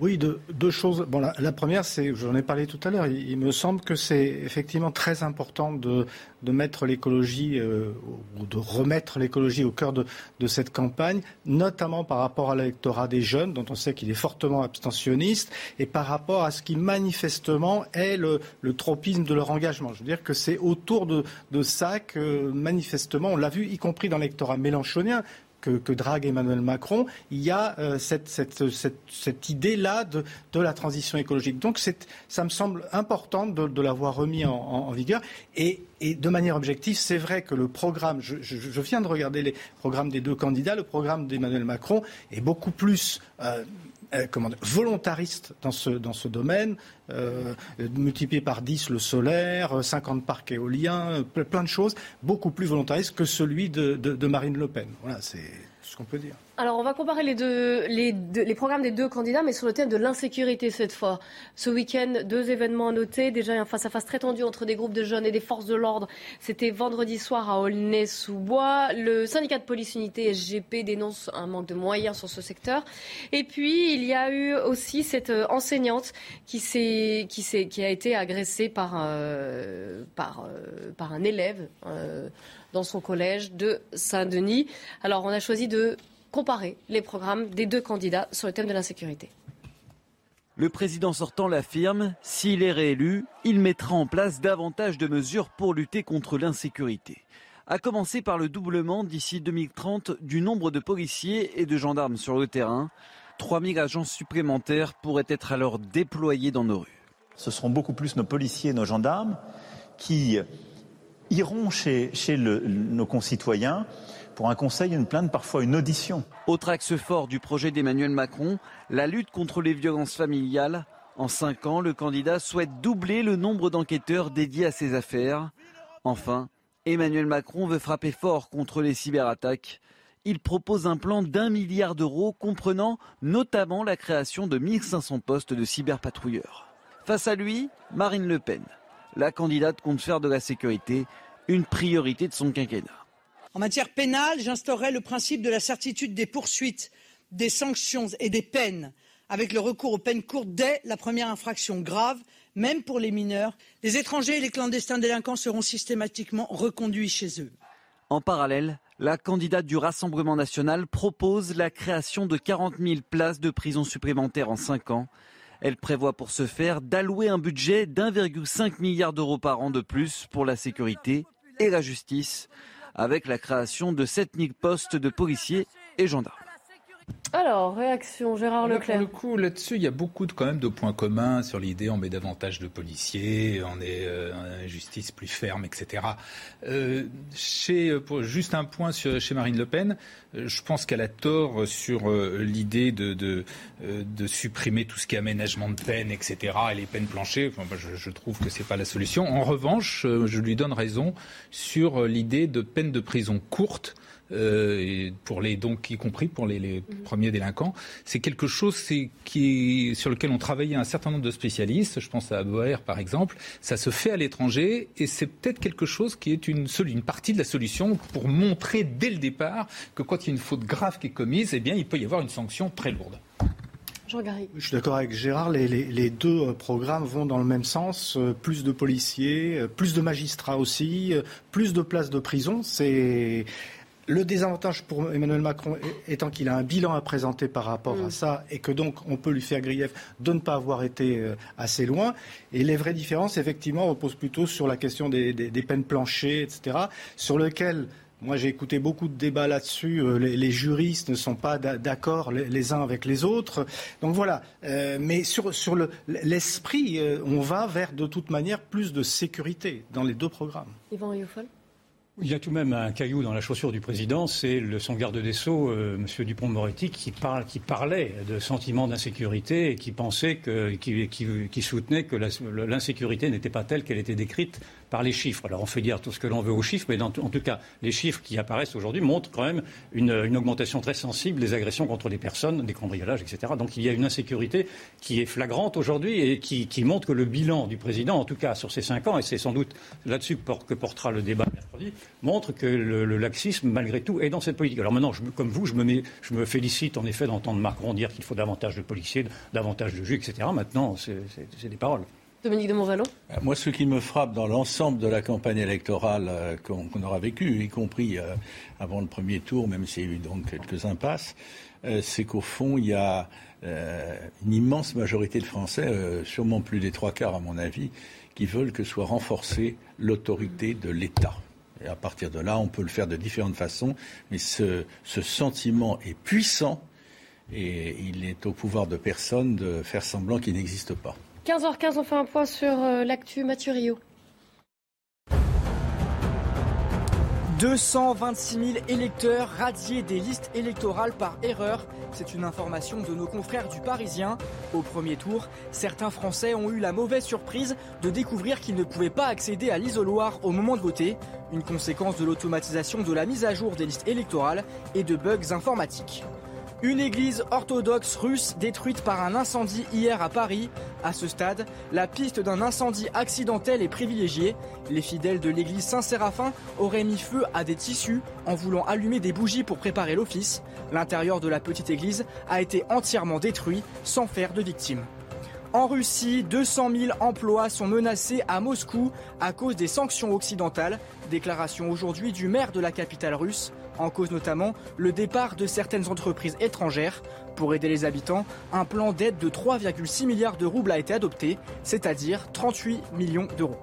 Oui, deux, choses. Bon, la, première, c'est, j'en ai parlé tout à l'heure, il, me semble que c'est effectivement très important de, mettre l'écologie euh, ou de remettre l'écologie au cœur de, cette campagne, notamment par rapport à l'électorat des jeunes, dont on sait qu'il est fortement abstentionniste, et par rapport à ce qui manifestement est le, tropisme de leur engagement. Je veux dire que c'est autour de, de ça que manifestement, on l'a vu, y compris dans l'électorat mélanchonien, que, drague Emmanuel Macron, il y a euh, cette, idée-là de, la transition écologique. Donc ça me semble important de, l'avoir remis en, vigueur. Et, de manière objective, c'est vrai que le programme, je, viens de regarder les programmes des deux candidats, le programme d'Emmanuel Macron est beaucoup plus euh, euh, volontariste dans ce, dans domaine, euh, multiplié par 10 le solaire, 50 parcs éoliens, plein de choses, beaucoup plus volontariste que celui de, de Marine Le Pen. Voilà, c'est Alors, on va comparer les, deux, les, les, programmes des deux candidats, mais sur le thème de l'insécurité cette fois. Ce week-end, deux événements à noter. Déjà, un face-à-face très tendu entre des groupes de jeunes et des forces de l'ordre. C'était vendredi soir à Aulnay-sous-Bois. Le syndicat de police unité SGP dénonce un manque de moyens sur ce secteur. Et puis, il y a eu aussi cette euh, enseignante qui, qui, qui a été agressée par, euh, par, euh, par un élève. Dans son collège de Saint-Denis. Alors, on a choisi de comparer les programmes des deux candidats sur le thème de l'insécurité. Le président sortant l'affirme, s'il est réélu, il mettra en place davantage de mesures pour lutter contre l'insécurité. À commencer par le doublement d'ici 2030 du nombre de policiers et de gendarmes sur le terrain. 3000 agents supplémentaires pourraient être alors déployés dans nos rues. Ce seront beaucoup plus nos policiers, nos gendarmes qui iront chez, nos concitoyens pour un conseil, une plainte, parfois une audition. Autre axe fort du projet d'Emmanuel Macron, la lutte contre les violences familiales. En cinq ans, le candidat souhaite doubler le nombre d'enquêteurs dédiés à ces affaires. Enfin, Emmanuel Macron veut frapper fort contre les cyberattaques. Il propose un plan d'un milliard d'euros comprenant notamment la création de 1500 postes de cyberpatrouilleurs. Face à lui, Marine Le Pen. La candidate compte faire de la sécurité une priorité de son quinquennat. En matière pénale, j'instaurerai le principe de la certitude des poursuites, des sanctions et des peines, avec le recours aux peines courtes dès la première infraction grave, même pour les mineurs. Les étrangers et les clandestins délinquants seront systématiquement reconduits chez eux. En parallèle, la candidate du Rassemblement national propose la création de 40 000 places de prison supplémentaires en cinq ans. Elle prévoit pour ce faire d'allouer un budget d'1,5 milliard d'euros par an de plus pour la sécurité et la justice avec la création de 7000 postes de policiers et gendarmes. Alors, réaction, Gérard Leclerc. Pour le coup, là-dessus, il y a beaucoup de, quand même de points communs sur l'idée on met davantage de policiers, on est euh, une justice plus ferme, etc. Euh, chez, pour, juste un point sur, chez Marine Le Pen, euh, je pense qu'elle a tort sur l'idée de, de, de, supprimer tout ce qui est aménagement de peine, etc. et les peines planchées. Enfin, je, je, trouve que c'est pas la solution. En revanche, je lui donne raison sur l'idée de peine de prison courte euh, pour les donc y compris pour les, les mhm. premiers délinquants. C'est quelque chose qui sur lequel ont travaillé un certain nombre de spécialistes. Je pense à Boer par exemple. Ça se fait à l'étranger et c'est peut-être quelque chose qui est une, une partie de la solution pour montrer dès le départ que quand il y a une faute grave qui est commise, eh bien il peut y avoir une sanction très lourde. Je suis d'accord avec Gérard. Les, les, les, deux euh, programmes vont dans le même sens. Euh, plus de policiers, plus de magistrats aussi, plus de places de prison. C'est le désavantage pour Emmanuel Macron étant qu'il a un bilan à présenter par rapport à mm. ça et que donc on peut lui faire grief de ne pas avoir été euh, assez loin. Et les vraies différences, effectivement, reposent plutôt sur la question des, peines planchées, etc., sur lequel moi, j'ai écouté beaucoup de débats là-dessus. Euh, les, juristes ne sont pas d'accord les, uns avec les autres. Donc voilà. Euh, mais sur, sur l'esprit, on va vers de toute manière plus de sécurité dans les deux programmes. Yvan Il y a tout de même un caillou dans la chaussure du président, c'est son garde des Sceaux, euh, M. Dupont-Moretti, qui, parle, qui, parlait de sentiments d'insécurité et qui pensait que, qui, qui soutenait que l'insécurité n'était pas telle qu'elle était décrite par les chiffres. Alors on fait dire tout ce que l'on veut aux chiffres, mais en tout cas, les chiffres qui apparaissent aujourd'hui montrent quand même une, augmentation très sensible des agressions contre les personnes, des cambriolages, etc. Donc il y a une insécurité qui est flagrante aujourd'hui et qui, montre que le bilan du président, en tout cas sur ces cinq ans, et c'est sans doute là-dessus que portera le débat mercredi, montre que le, laxisme, malgré tout, est dans cette politique. Alors maintenant, comme vous, je me, je me félicite en effet d'entendre Macron dire qu'il faut davantage de policiers, davantage de juges, etc. Maintenant, c'est des paroles. Dominique de euh, Moi, ce qui me frappe dans l'ensemble de la campagne électorale euh, qu'on aura vécue, y compris euh, avant le premier tour, même s'il y a eu donc quelques impasses, c'est qu'au fond, il y a une immense majorité de Français, sûrement plus des trois quarts à mon avis, qui veulent que soit renforcée l'autorité de l'État. Et à partir de là, on peut le faire de différentes façons, mais ce, ce sentiment est puissant et il est au pouvoir de personne de faire semblant qu'il n'existe pas. 15h15, on fait un point sur euh, l'actu Mathurio. 226 000 électeurs radiés des listes électorales par erreur. C'est une information de nos confrères du Parisien. Au premier tour, certains Français ont eu la mauvaise surprise de découvrir qu'ils ne pouvaient pas accéder à l'isoloir au moment de voter, une conséquence de l'automatisation de la mise à jour des listes électorales et de bugs informatiques. Une église orthodoxe russe détruite par un incendie hier à Paris. À ce stade, la piste d'un incendie accidentel est privilégiée. Les fidèles de l'église Saint-Séraphin auraient mis feu à des tissus en voulant allumer des bougies pour préparer l'office. L'intérieur de la petite église a été entièrement détruit sans faire de victimes. En Russie, 200 000 emplois sont menacés à Moscou à cause des sanctions occidentales. Déclaration aujourd'hui du maire de la capitale russe. En cause notamment le départ de certaines entreprises étrangères. Pour aider les habitants, un plan d'aide de 3,6 milliards de roubles a été adopté, c'est-à-dire 38 millions d'euros.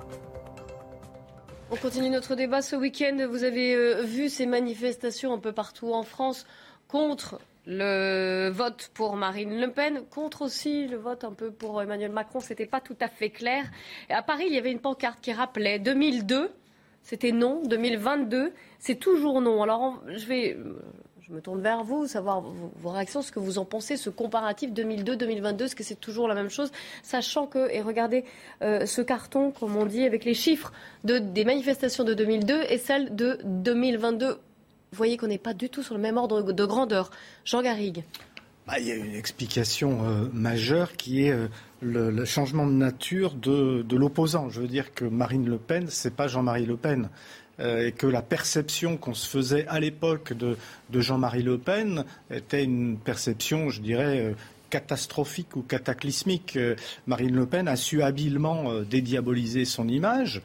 On continue notre débat ce week-end. Vous avez euh, vu ces manifestations un peu partout en France contre le vote pour Marine Le Pen, contre aussi le vote un peu pour Emmanuel Macron. C'était pas tout à fait clair. À Paris, il y avait une pancarte qui rappelait 2002 c'était non. 2022, c'est toujours non. Alors, je vais. Je me tourne vers vous, savoir vos, réactions, ce que vous en pensez, ce comparatif 2002-2022, est-ce que c'est toujours la même chose Sachant que, et regardez euh, ce carton, comme on dit, avec les chiffres de, des manifestations de 2002 et celles de 2022. Vous voyez qu'on n'est pas du tout sur le même ordre de grandeur. Jean Garrigue. Bah, il y a une explication euh, majeure qui est euh, le, changement de nature de, l'opposant. Je veux dire que Marine Le Pen, c'est pas Jean-Marie Le Pen. Euh, et que la perception qu'on se faisait à l'époque de, Jean-Marie Le Pen était une perception, je dirais, catastrophique ou cataclysmique. Marine Le Pen a su habilement dédiaboliser son image.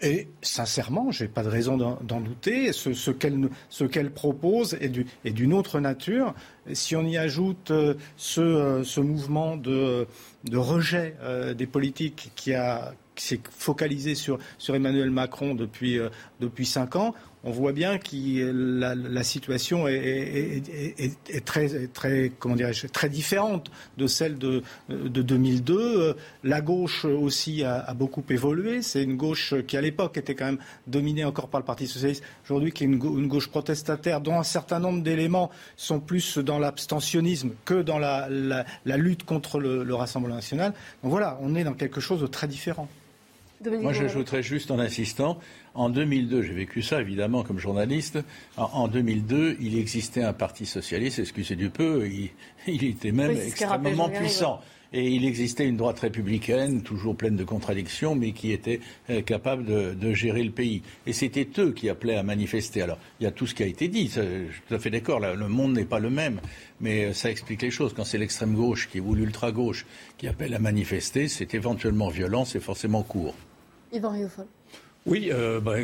Et sincèrement, je n'ai pas de raison d'en douter. Ce, qu'elle propose est d'une autre nature. Si on y ajoute euh, euh, ce, mouvement de, rejet euh, des politiques qui, s'est focalisé sur, Emmanuel Macron depuis cinq ans, on voit bien que la, situation est, très, très, comment très différente de celle de, de 2002. La gauche aussi a, beaucoup évolué. C'est une gauche qui, à l'époque, était quand même dominée encore par le Parti socialiste. Aujourd'hui, qui est une, gauche protestataire dont un certain nombre d'éléments sont plus dans l'abstentionnisme que dans la, lutte contre le, le Rassemblement national. Donc voilà, on est dans quelque chose de très différent. Moi, j'ajouterais juste en insistant, en 2002, j'ai vécu ça évidemment comme journaliste, en, 2002, il existait un parti socialiste, excusez du peu, il, était même extrêmement puissant. Et il existait une droite républicaine, toujours pleine de contradictions, mais qui était euh, capable de, gérer le pays. Et c'était eux qui appelaient à manifester. Alors, il y a tout ce qui a été dit, je suis tout à fait d'accord, le monde n'est pas le même, mais euh, ça explique les choses. Quand c'est l'extrême gauche qui ou l'ultra gauche qui appelle à manifester, c'est éventuellement violent, c'est forcément court. Yvan oui, euh, bah,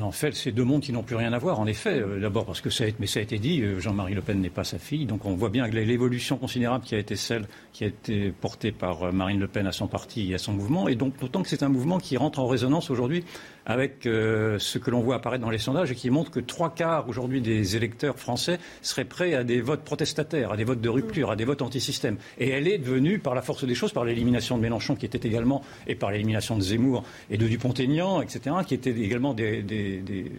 en fait, c'est deux mondes qui n'ont plus rien à voir, en effet. Euh, d'abord parce que ça a, mais ça a été dit, euh, Jean-Marie Le Pen n'est pas sa fille, donc on voit bien l'évolution considérable qui a été celle qui a été portée par euh, Marine Le Pen à son parti et à son mouvement, et donc d'autant que c'est un mouvement qui rentre en résonance aujourd'hui avec ce que l'on voit apparaître dans les sondages et qui montre que trois quarts aujourd'hui des électeurs français seraient prêts à des votes protestataires, à des votes de rupture, à des votes anti-système. Et elle est devenue, par la force des choses, par l'élimination de Mélenchon qui était également, et par l'élimination de Zemmour et de Dupont-Aignan, étudiants, etc., qui étaient également des, des, des,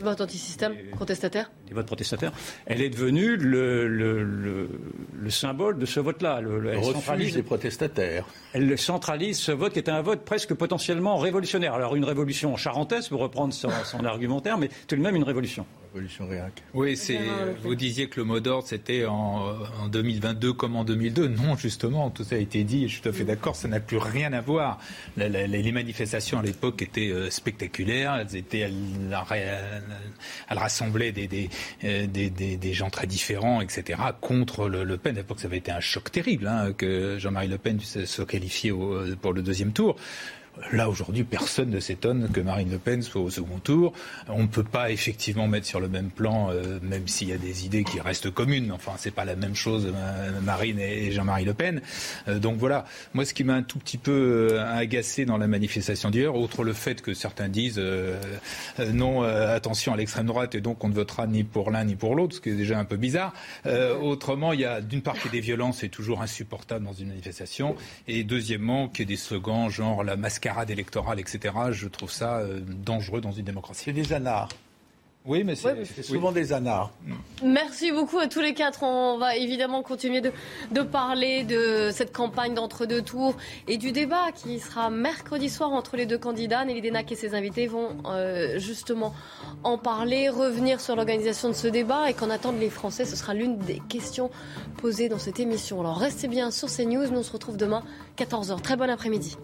Vote anti-système, contestataire des votes protestataires, elle est devenue le, le, le, le symbole de ce vote-là. Le, le- elle Refuge centralise- des protestataires. Elle centralise ce vote qui est un vote presque potentiellement révolutionnaire. Alors une révolution charentaise, pour reprendre son, son argumentaire, mais tout de même une révolution. Réac. Oui, c'est. Vous disiez que le mot d'ordre c'était en, en 2022 comme en 2002. Non, justement, tout ça a été dit. et Je suis tout à fait d'accord. Ça n'a plus rien à voir. La- la- les manifestations à l'époque étaient euh, spectaculaires. Elles étaient, elles, elles rassemblaient des, des, euh, des, des- des gens très différents, etc. Contre le, Le Pen. À l'époque, ça avait été un choc terrible hein, que Jean-Marie Le Pen se, se au- pour le deuxième tour. Là, aujourd'hui, personne ne s'étonne que Marine Le Pen soit au second tour. On ne peut pas effectivement mettre sur le même plan, euh, même s'il y a des idées qui restent communes. Enfin, c'est pas la même chose, euh, Marine et Jean-Marie Le Pen. Euh, donc voilà. Moi, ce qui m'a un tout petit peu agacé dans la manifestation d'hier, outre le fait que certains disent non, attention à l'extrême droite, et donc on ne votera ni pour l'un ni pour l'autre, ce qui est déjà un peu bizarre. Autrement, il y a d'une part ait des violences, c'est toujours insupportable dans une manifestation, et deuxièmement qu'il des slogans genre la mascarade électorale, etc. Je trouve ça euh, dangereux dans une démocratie. C'est des anards. Oui, mais c'est souvent des anards. Merci beaucoup à tous les quatre. On va évidemment continuer de, de parler de cette campagne d'entre-deux tours et du débat qui sera mercredi soir entre les deux candidats. Nelly Denac et ses invités vont euh, justement en parler, revenir sur l'organisation de ce débat et qu'en attendent les Français. Ce sera l'une des questions posées dans cette émission. Alors restez bien sur CNews. Nous on se retrouve demain 14h. Très bon après-midi.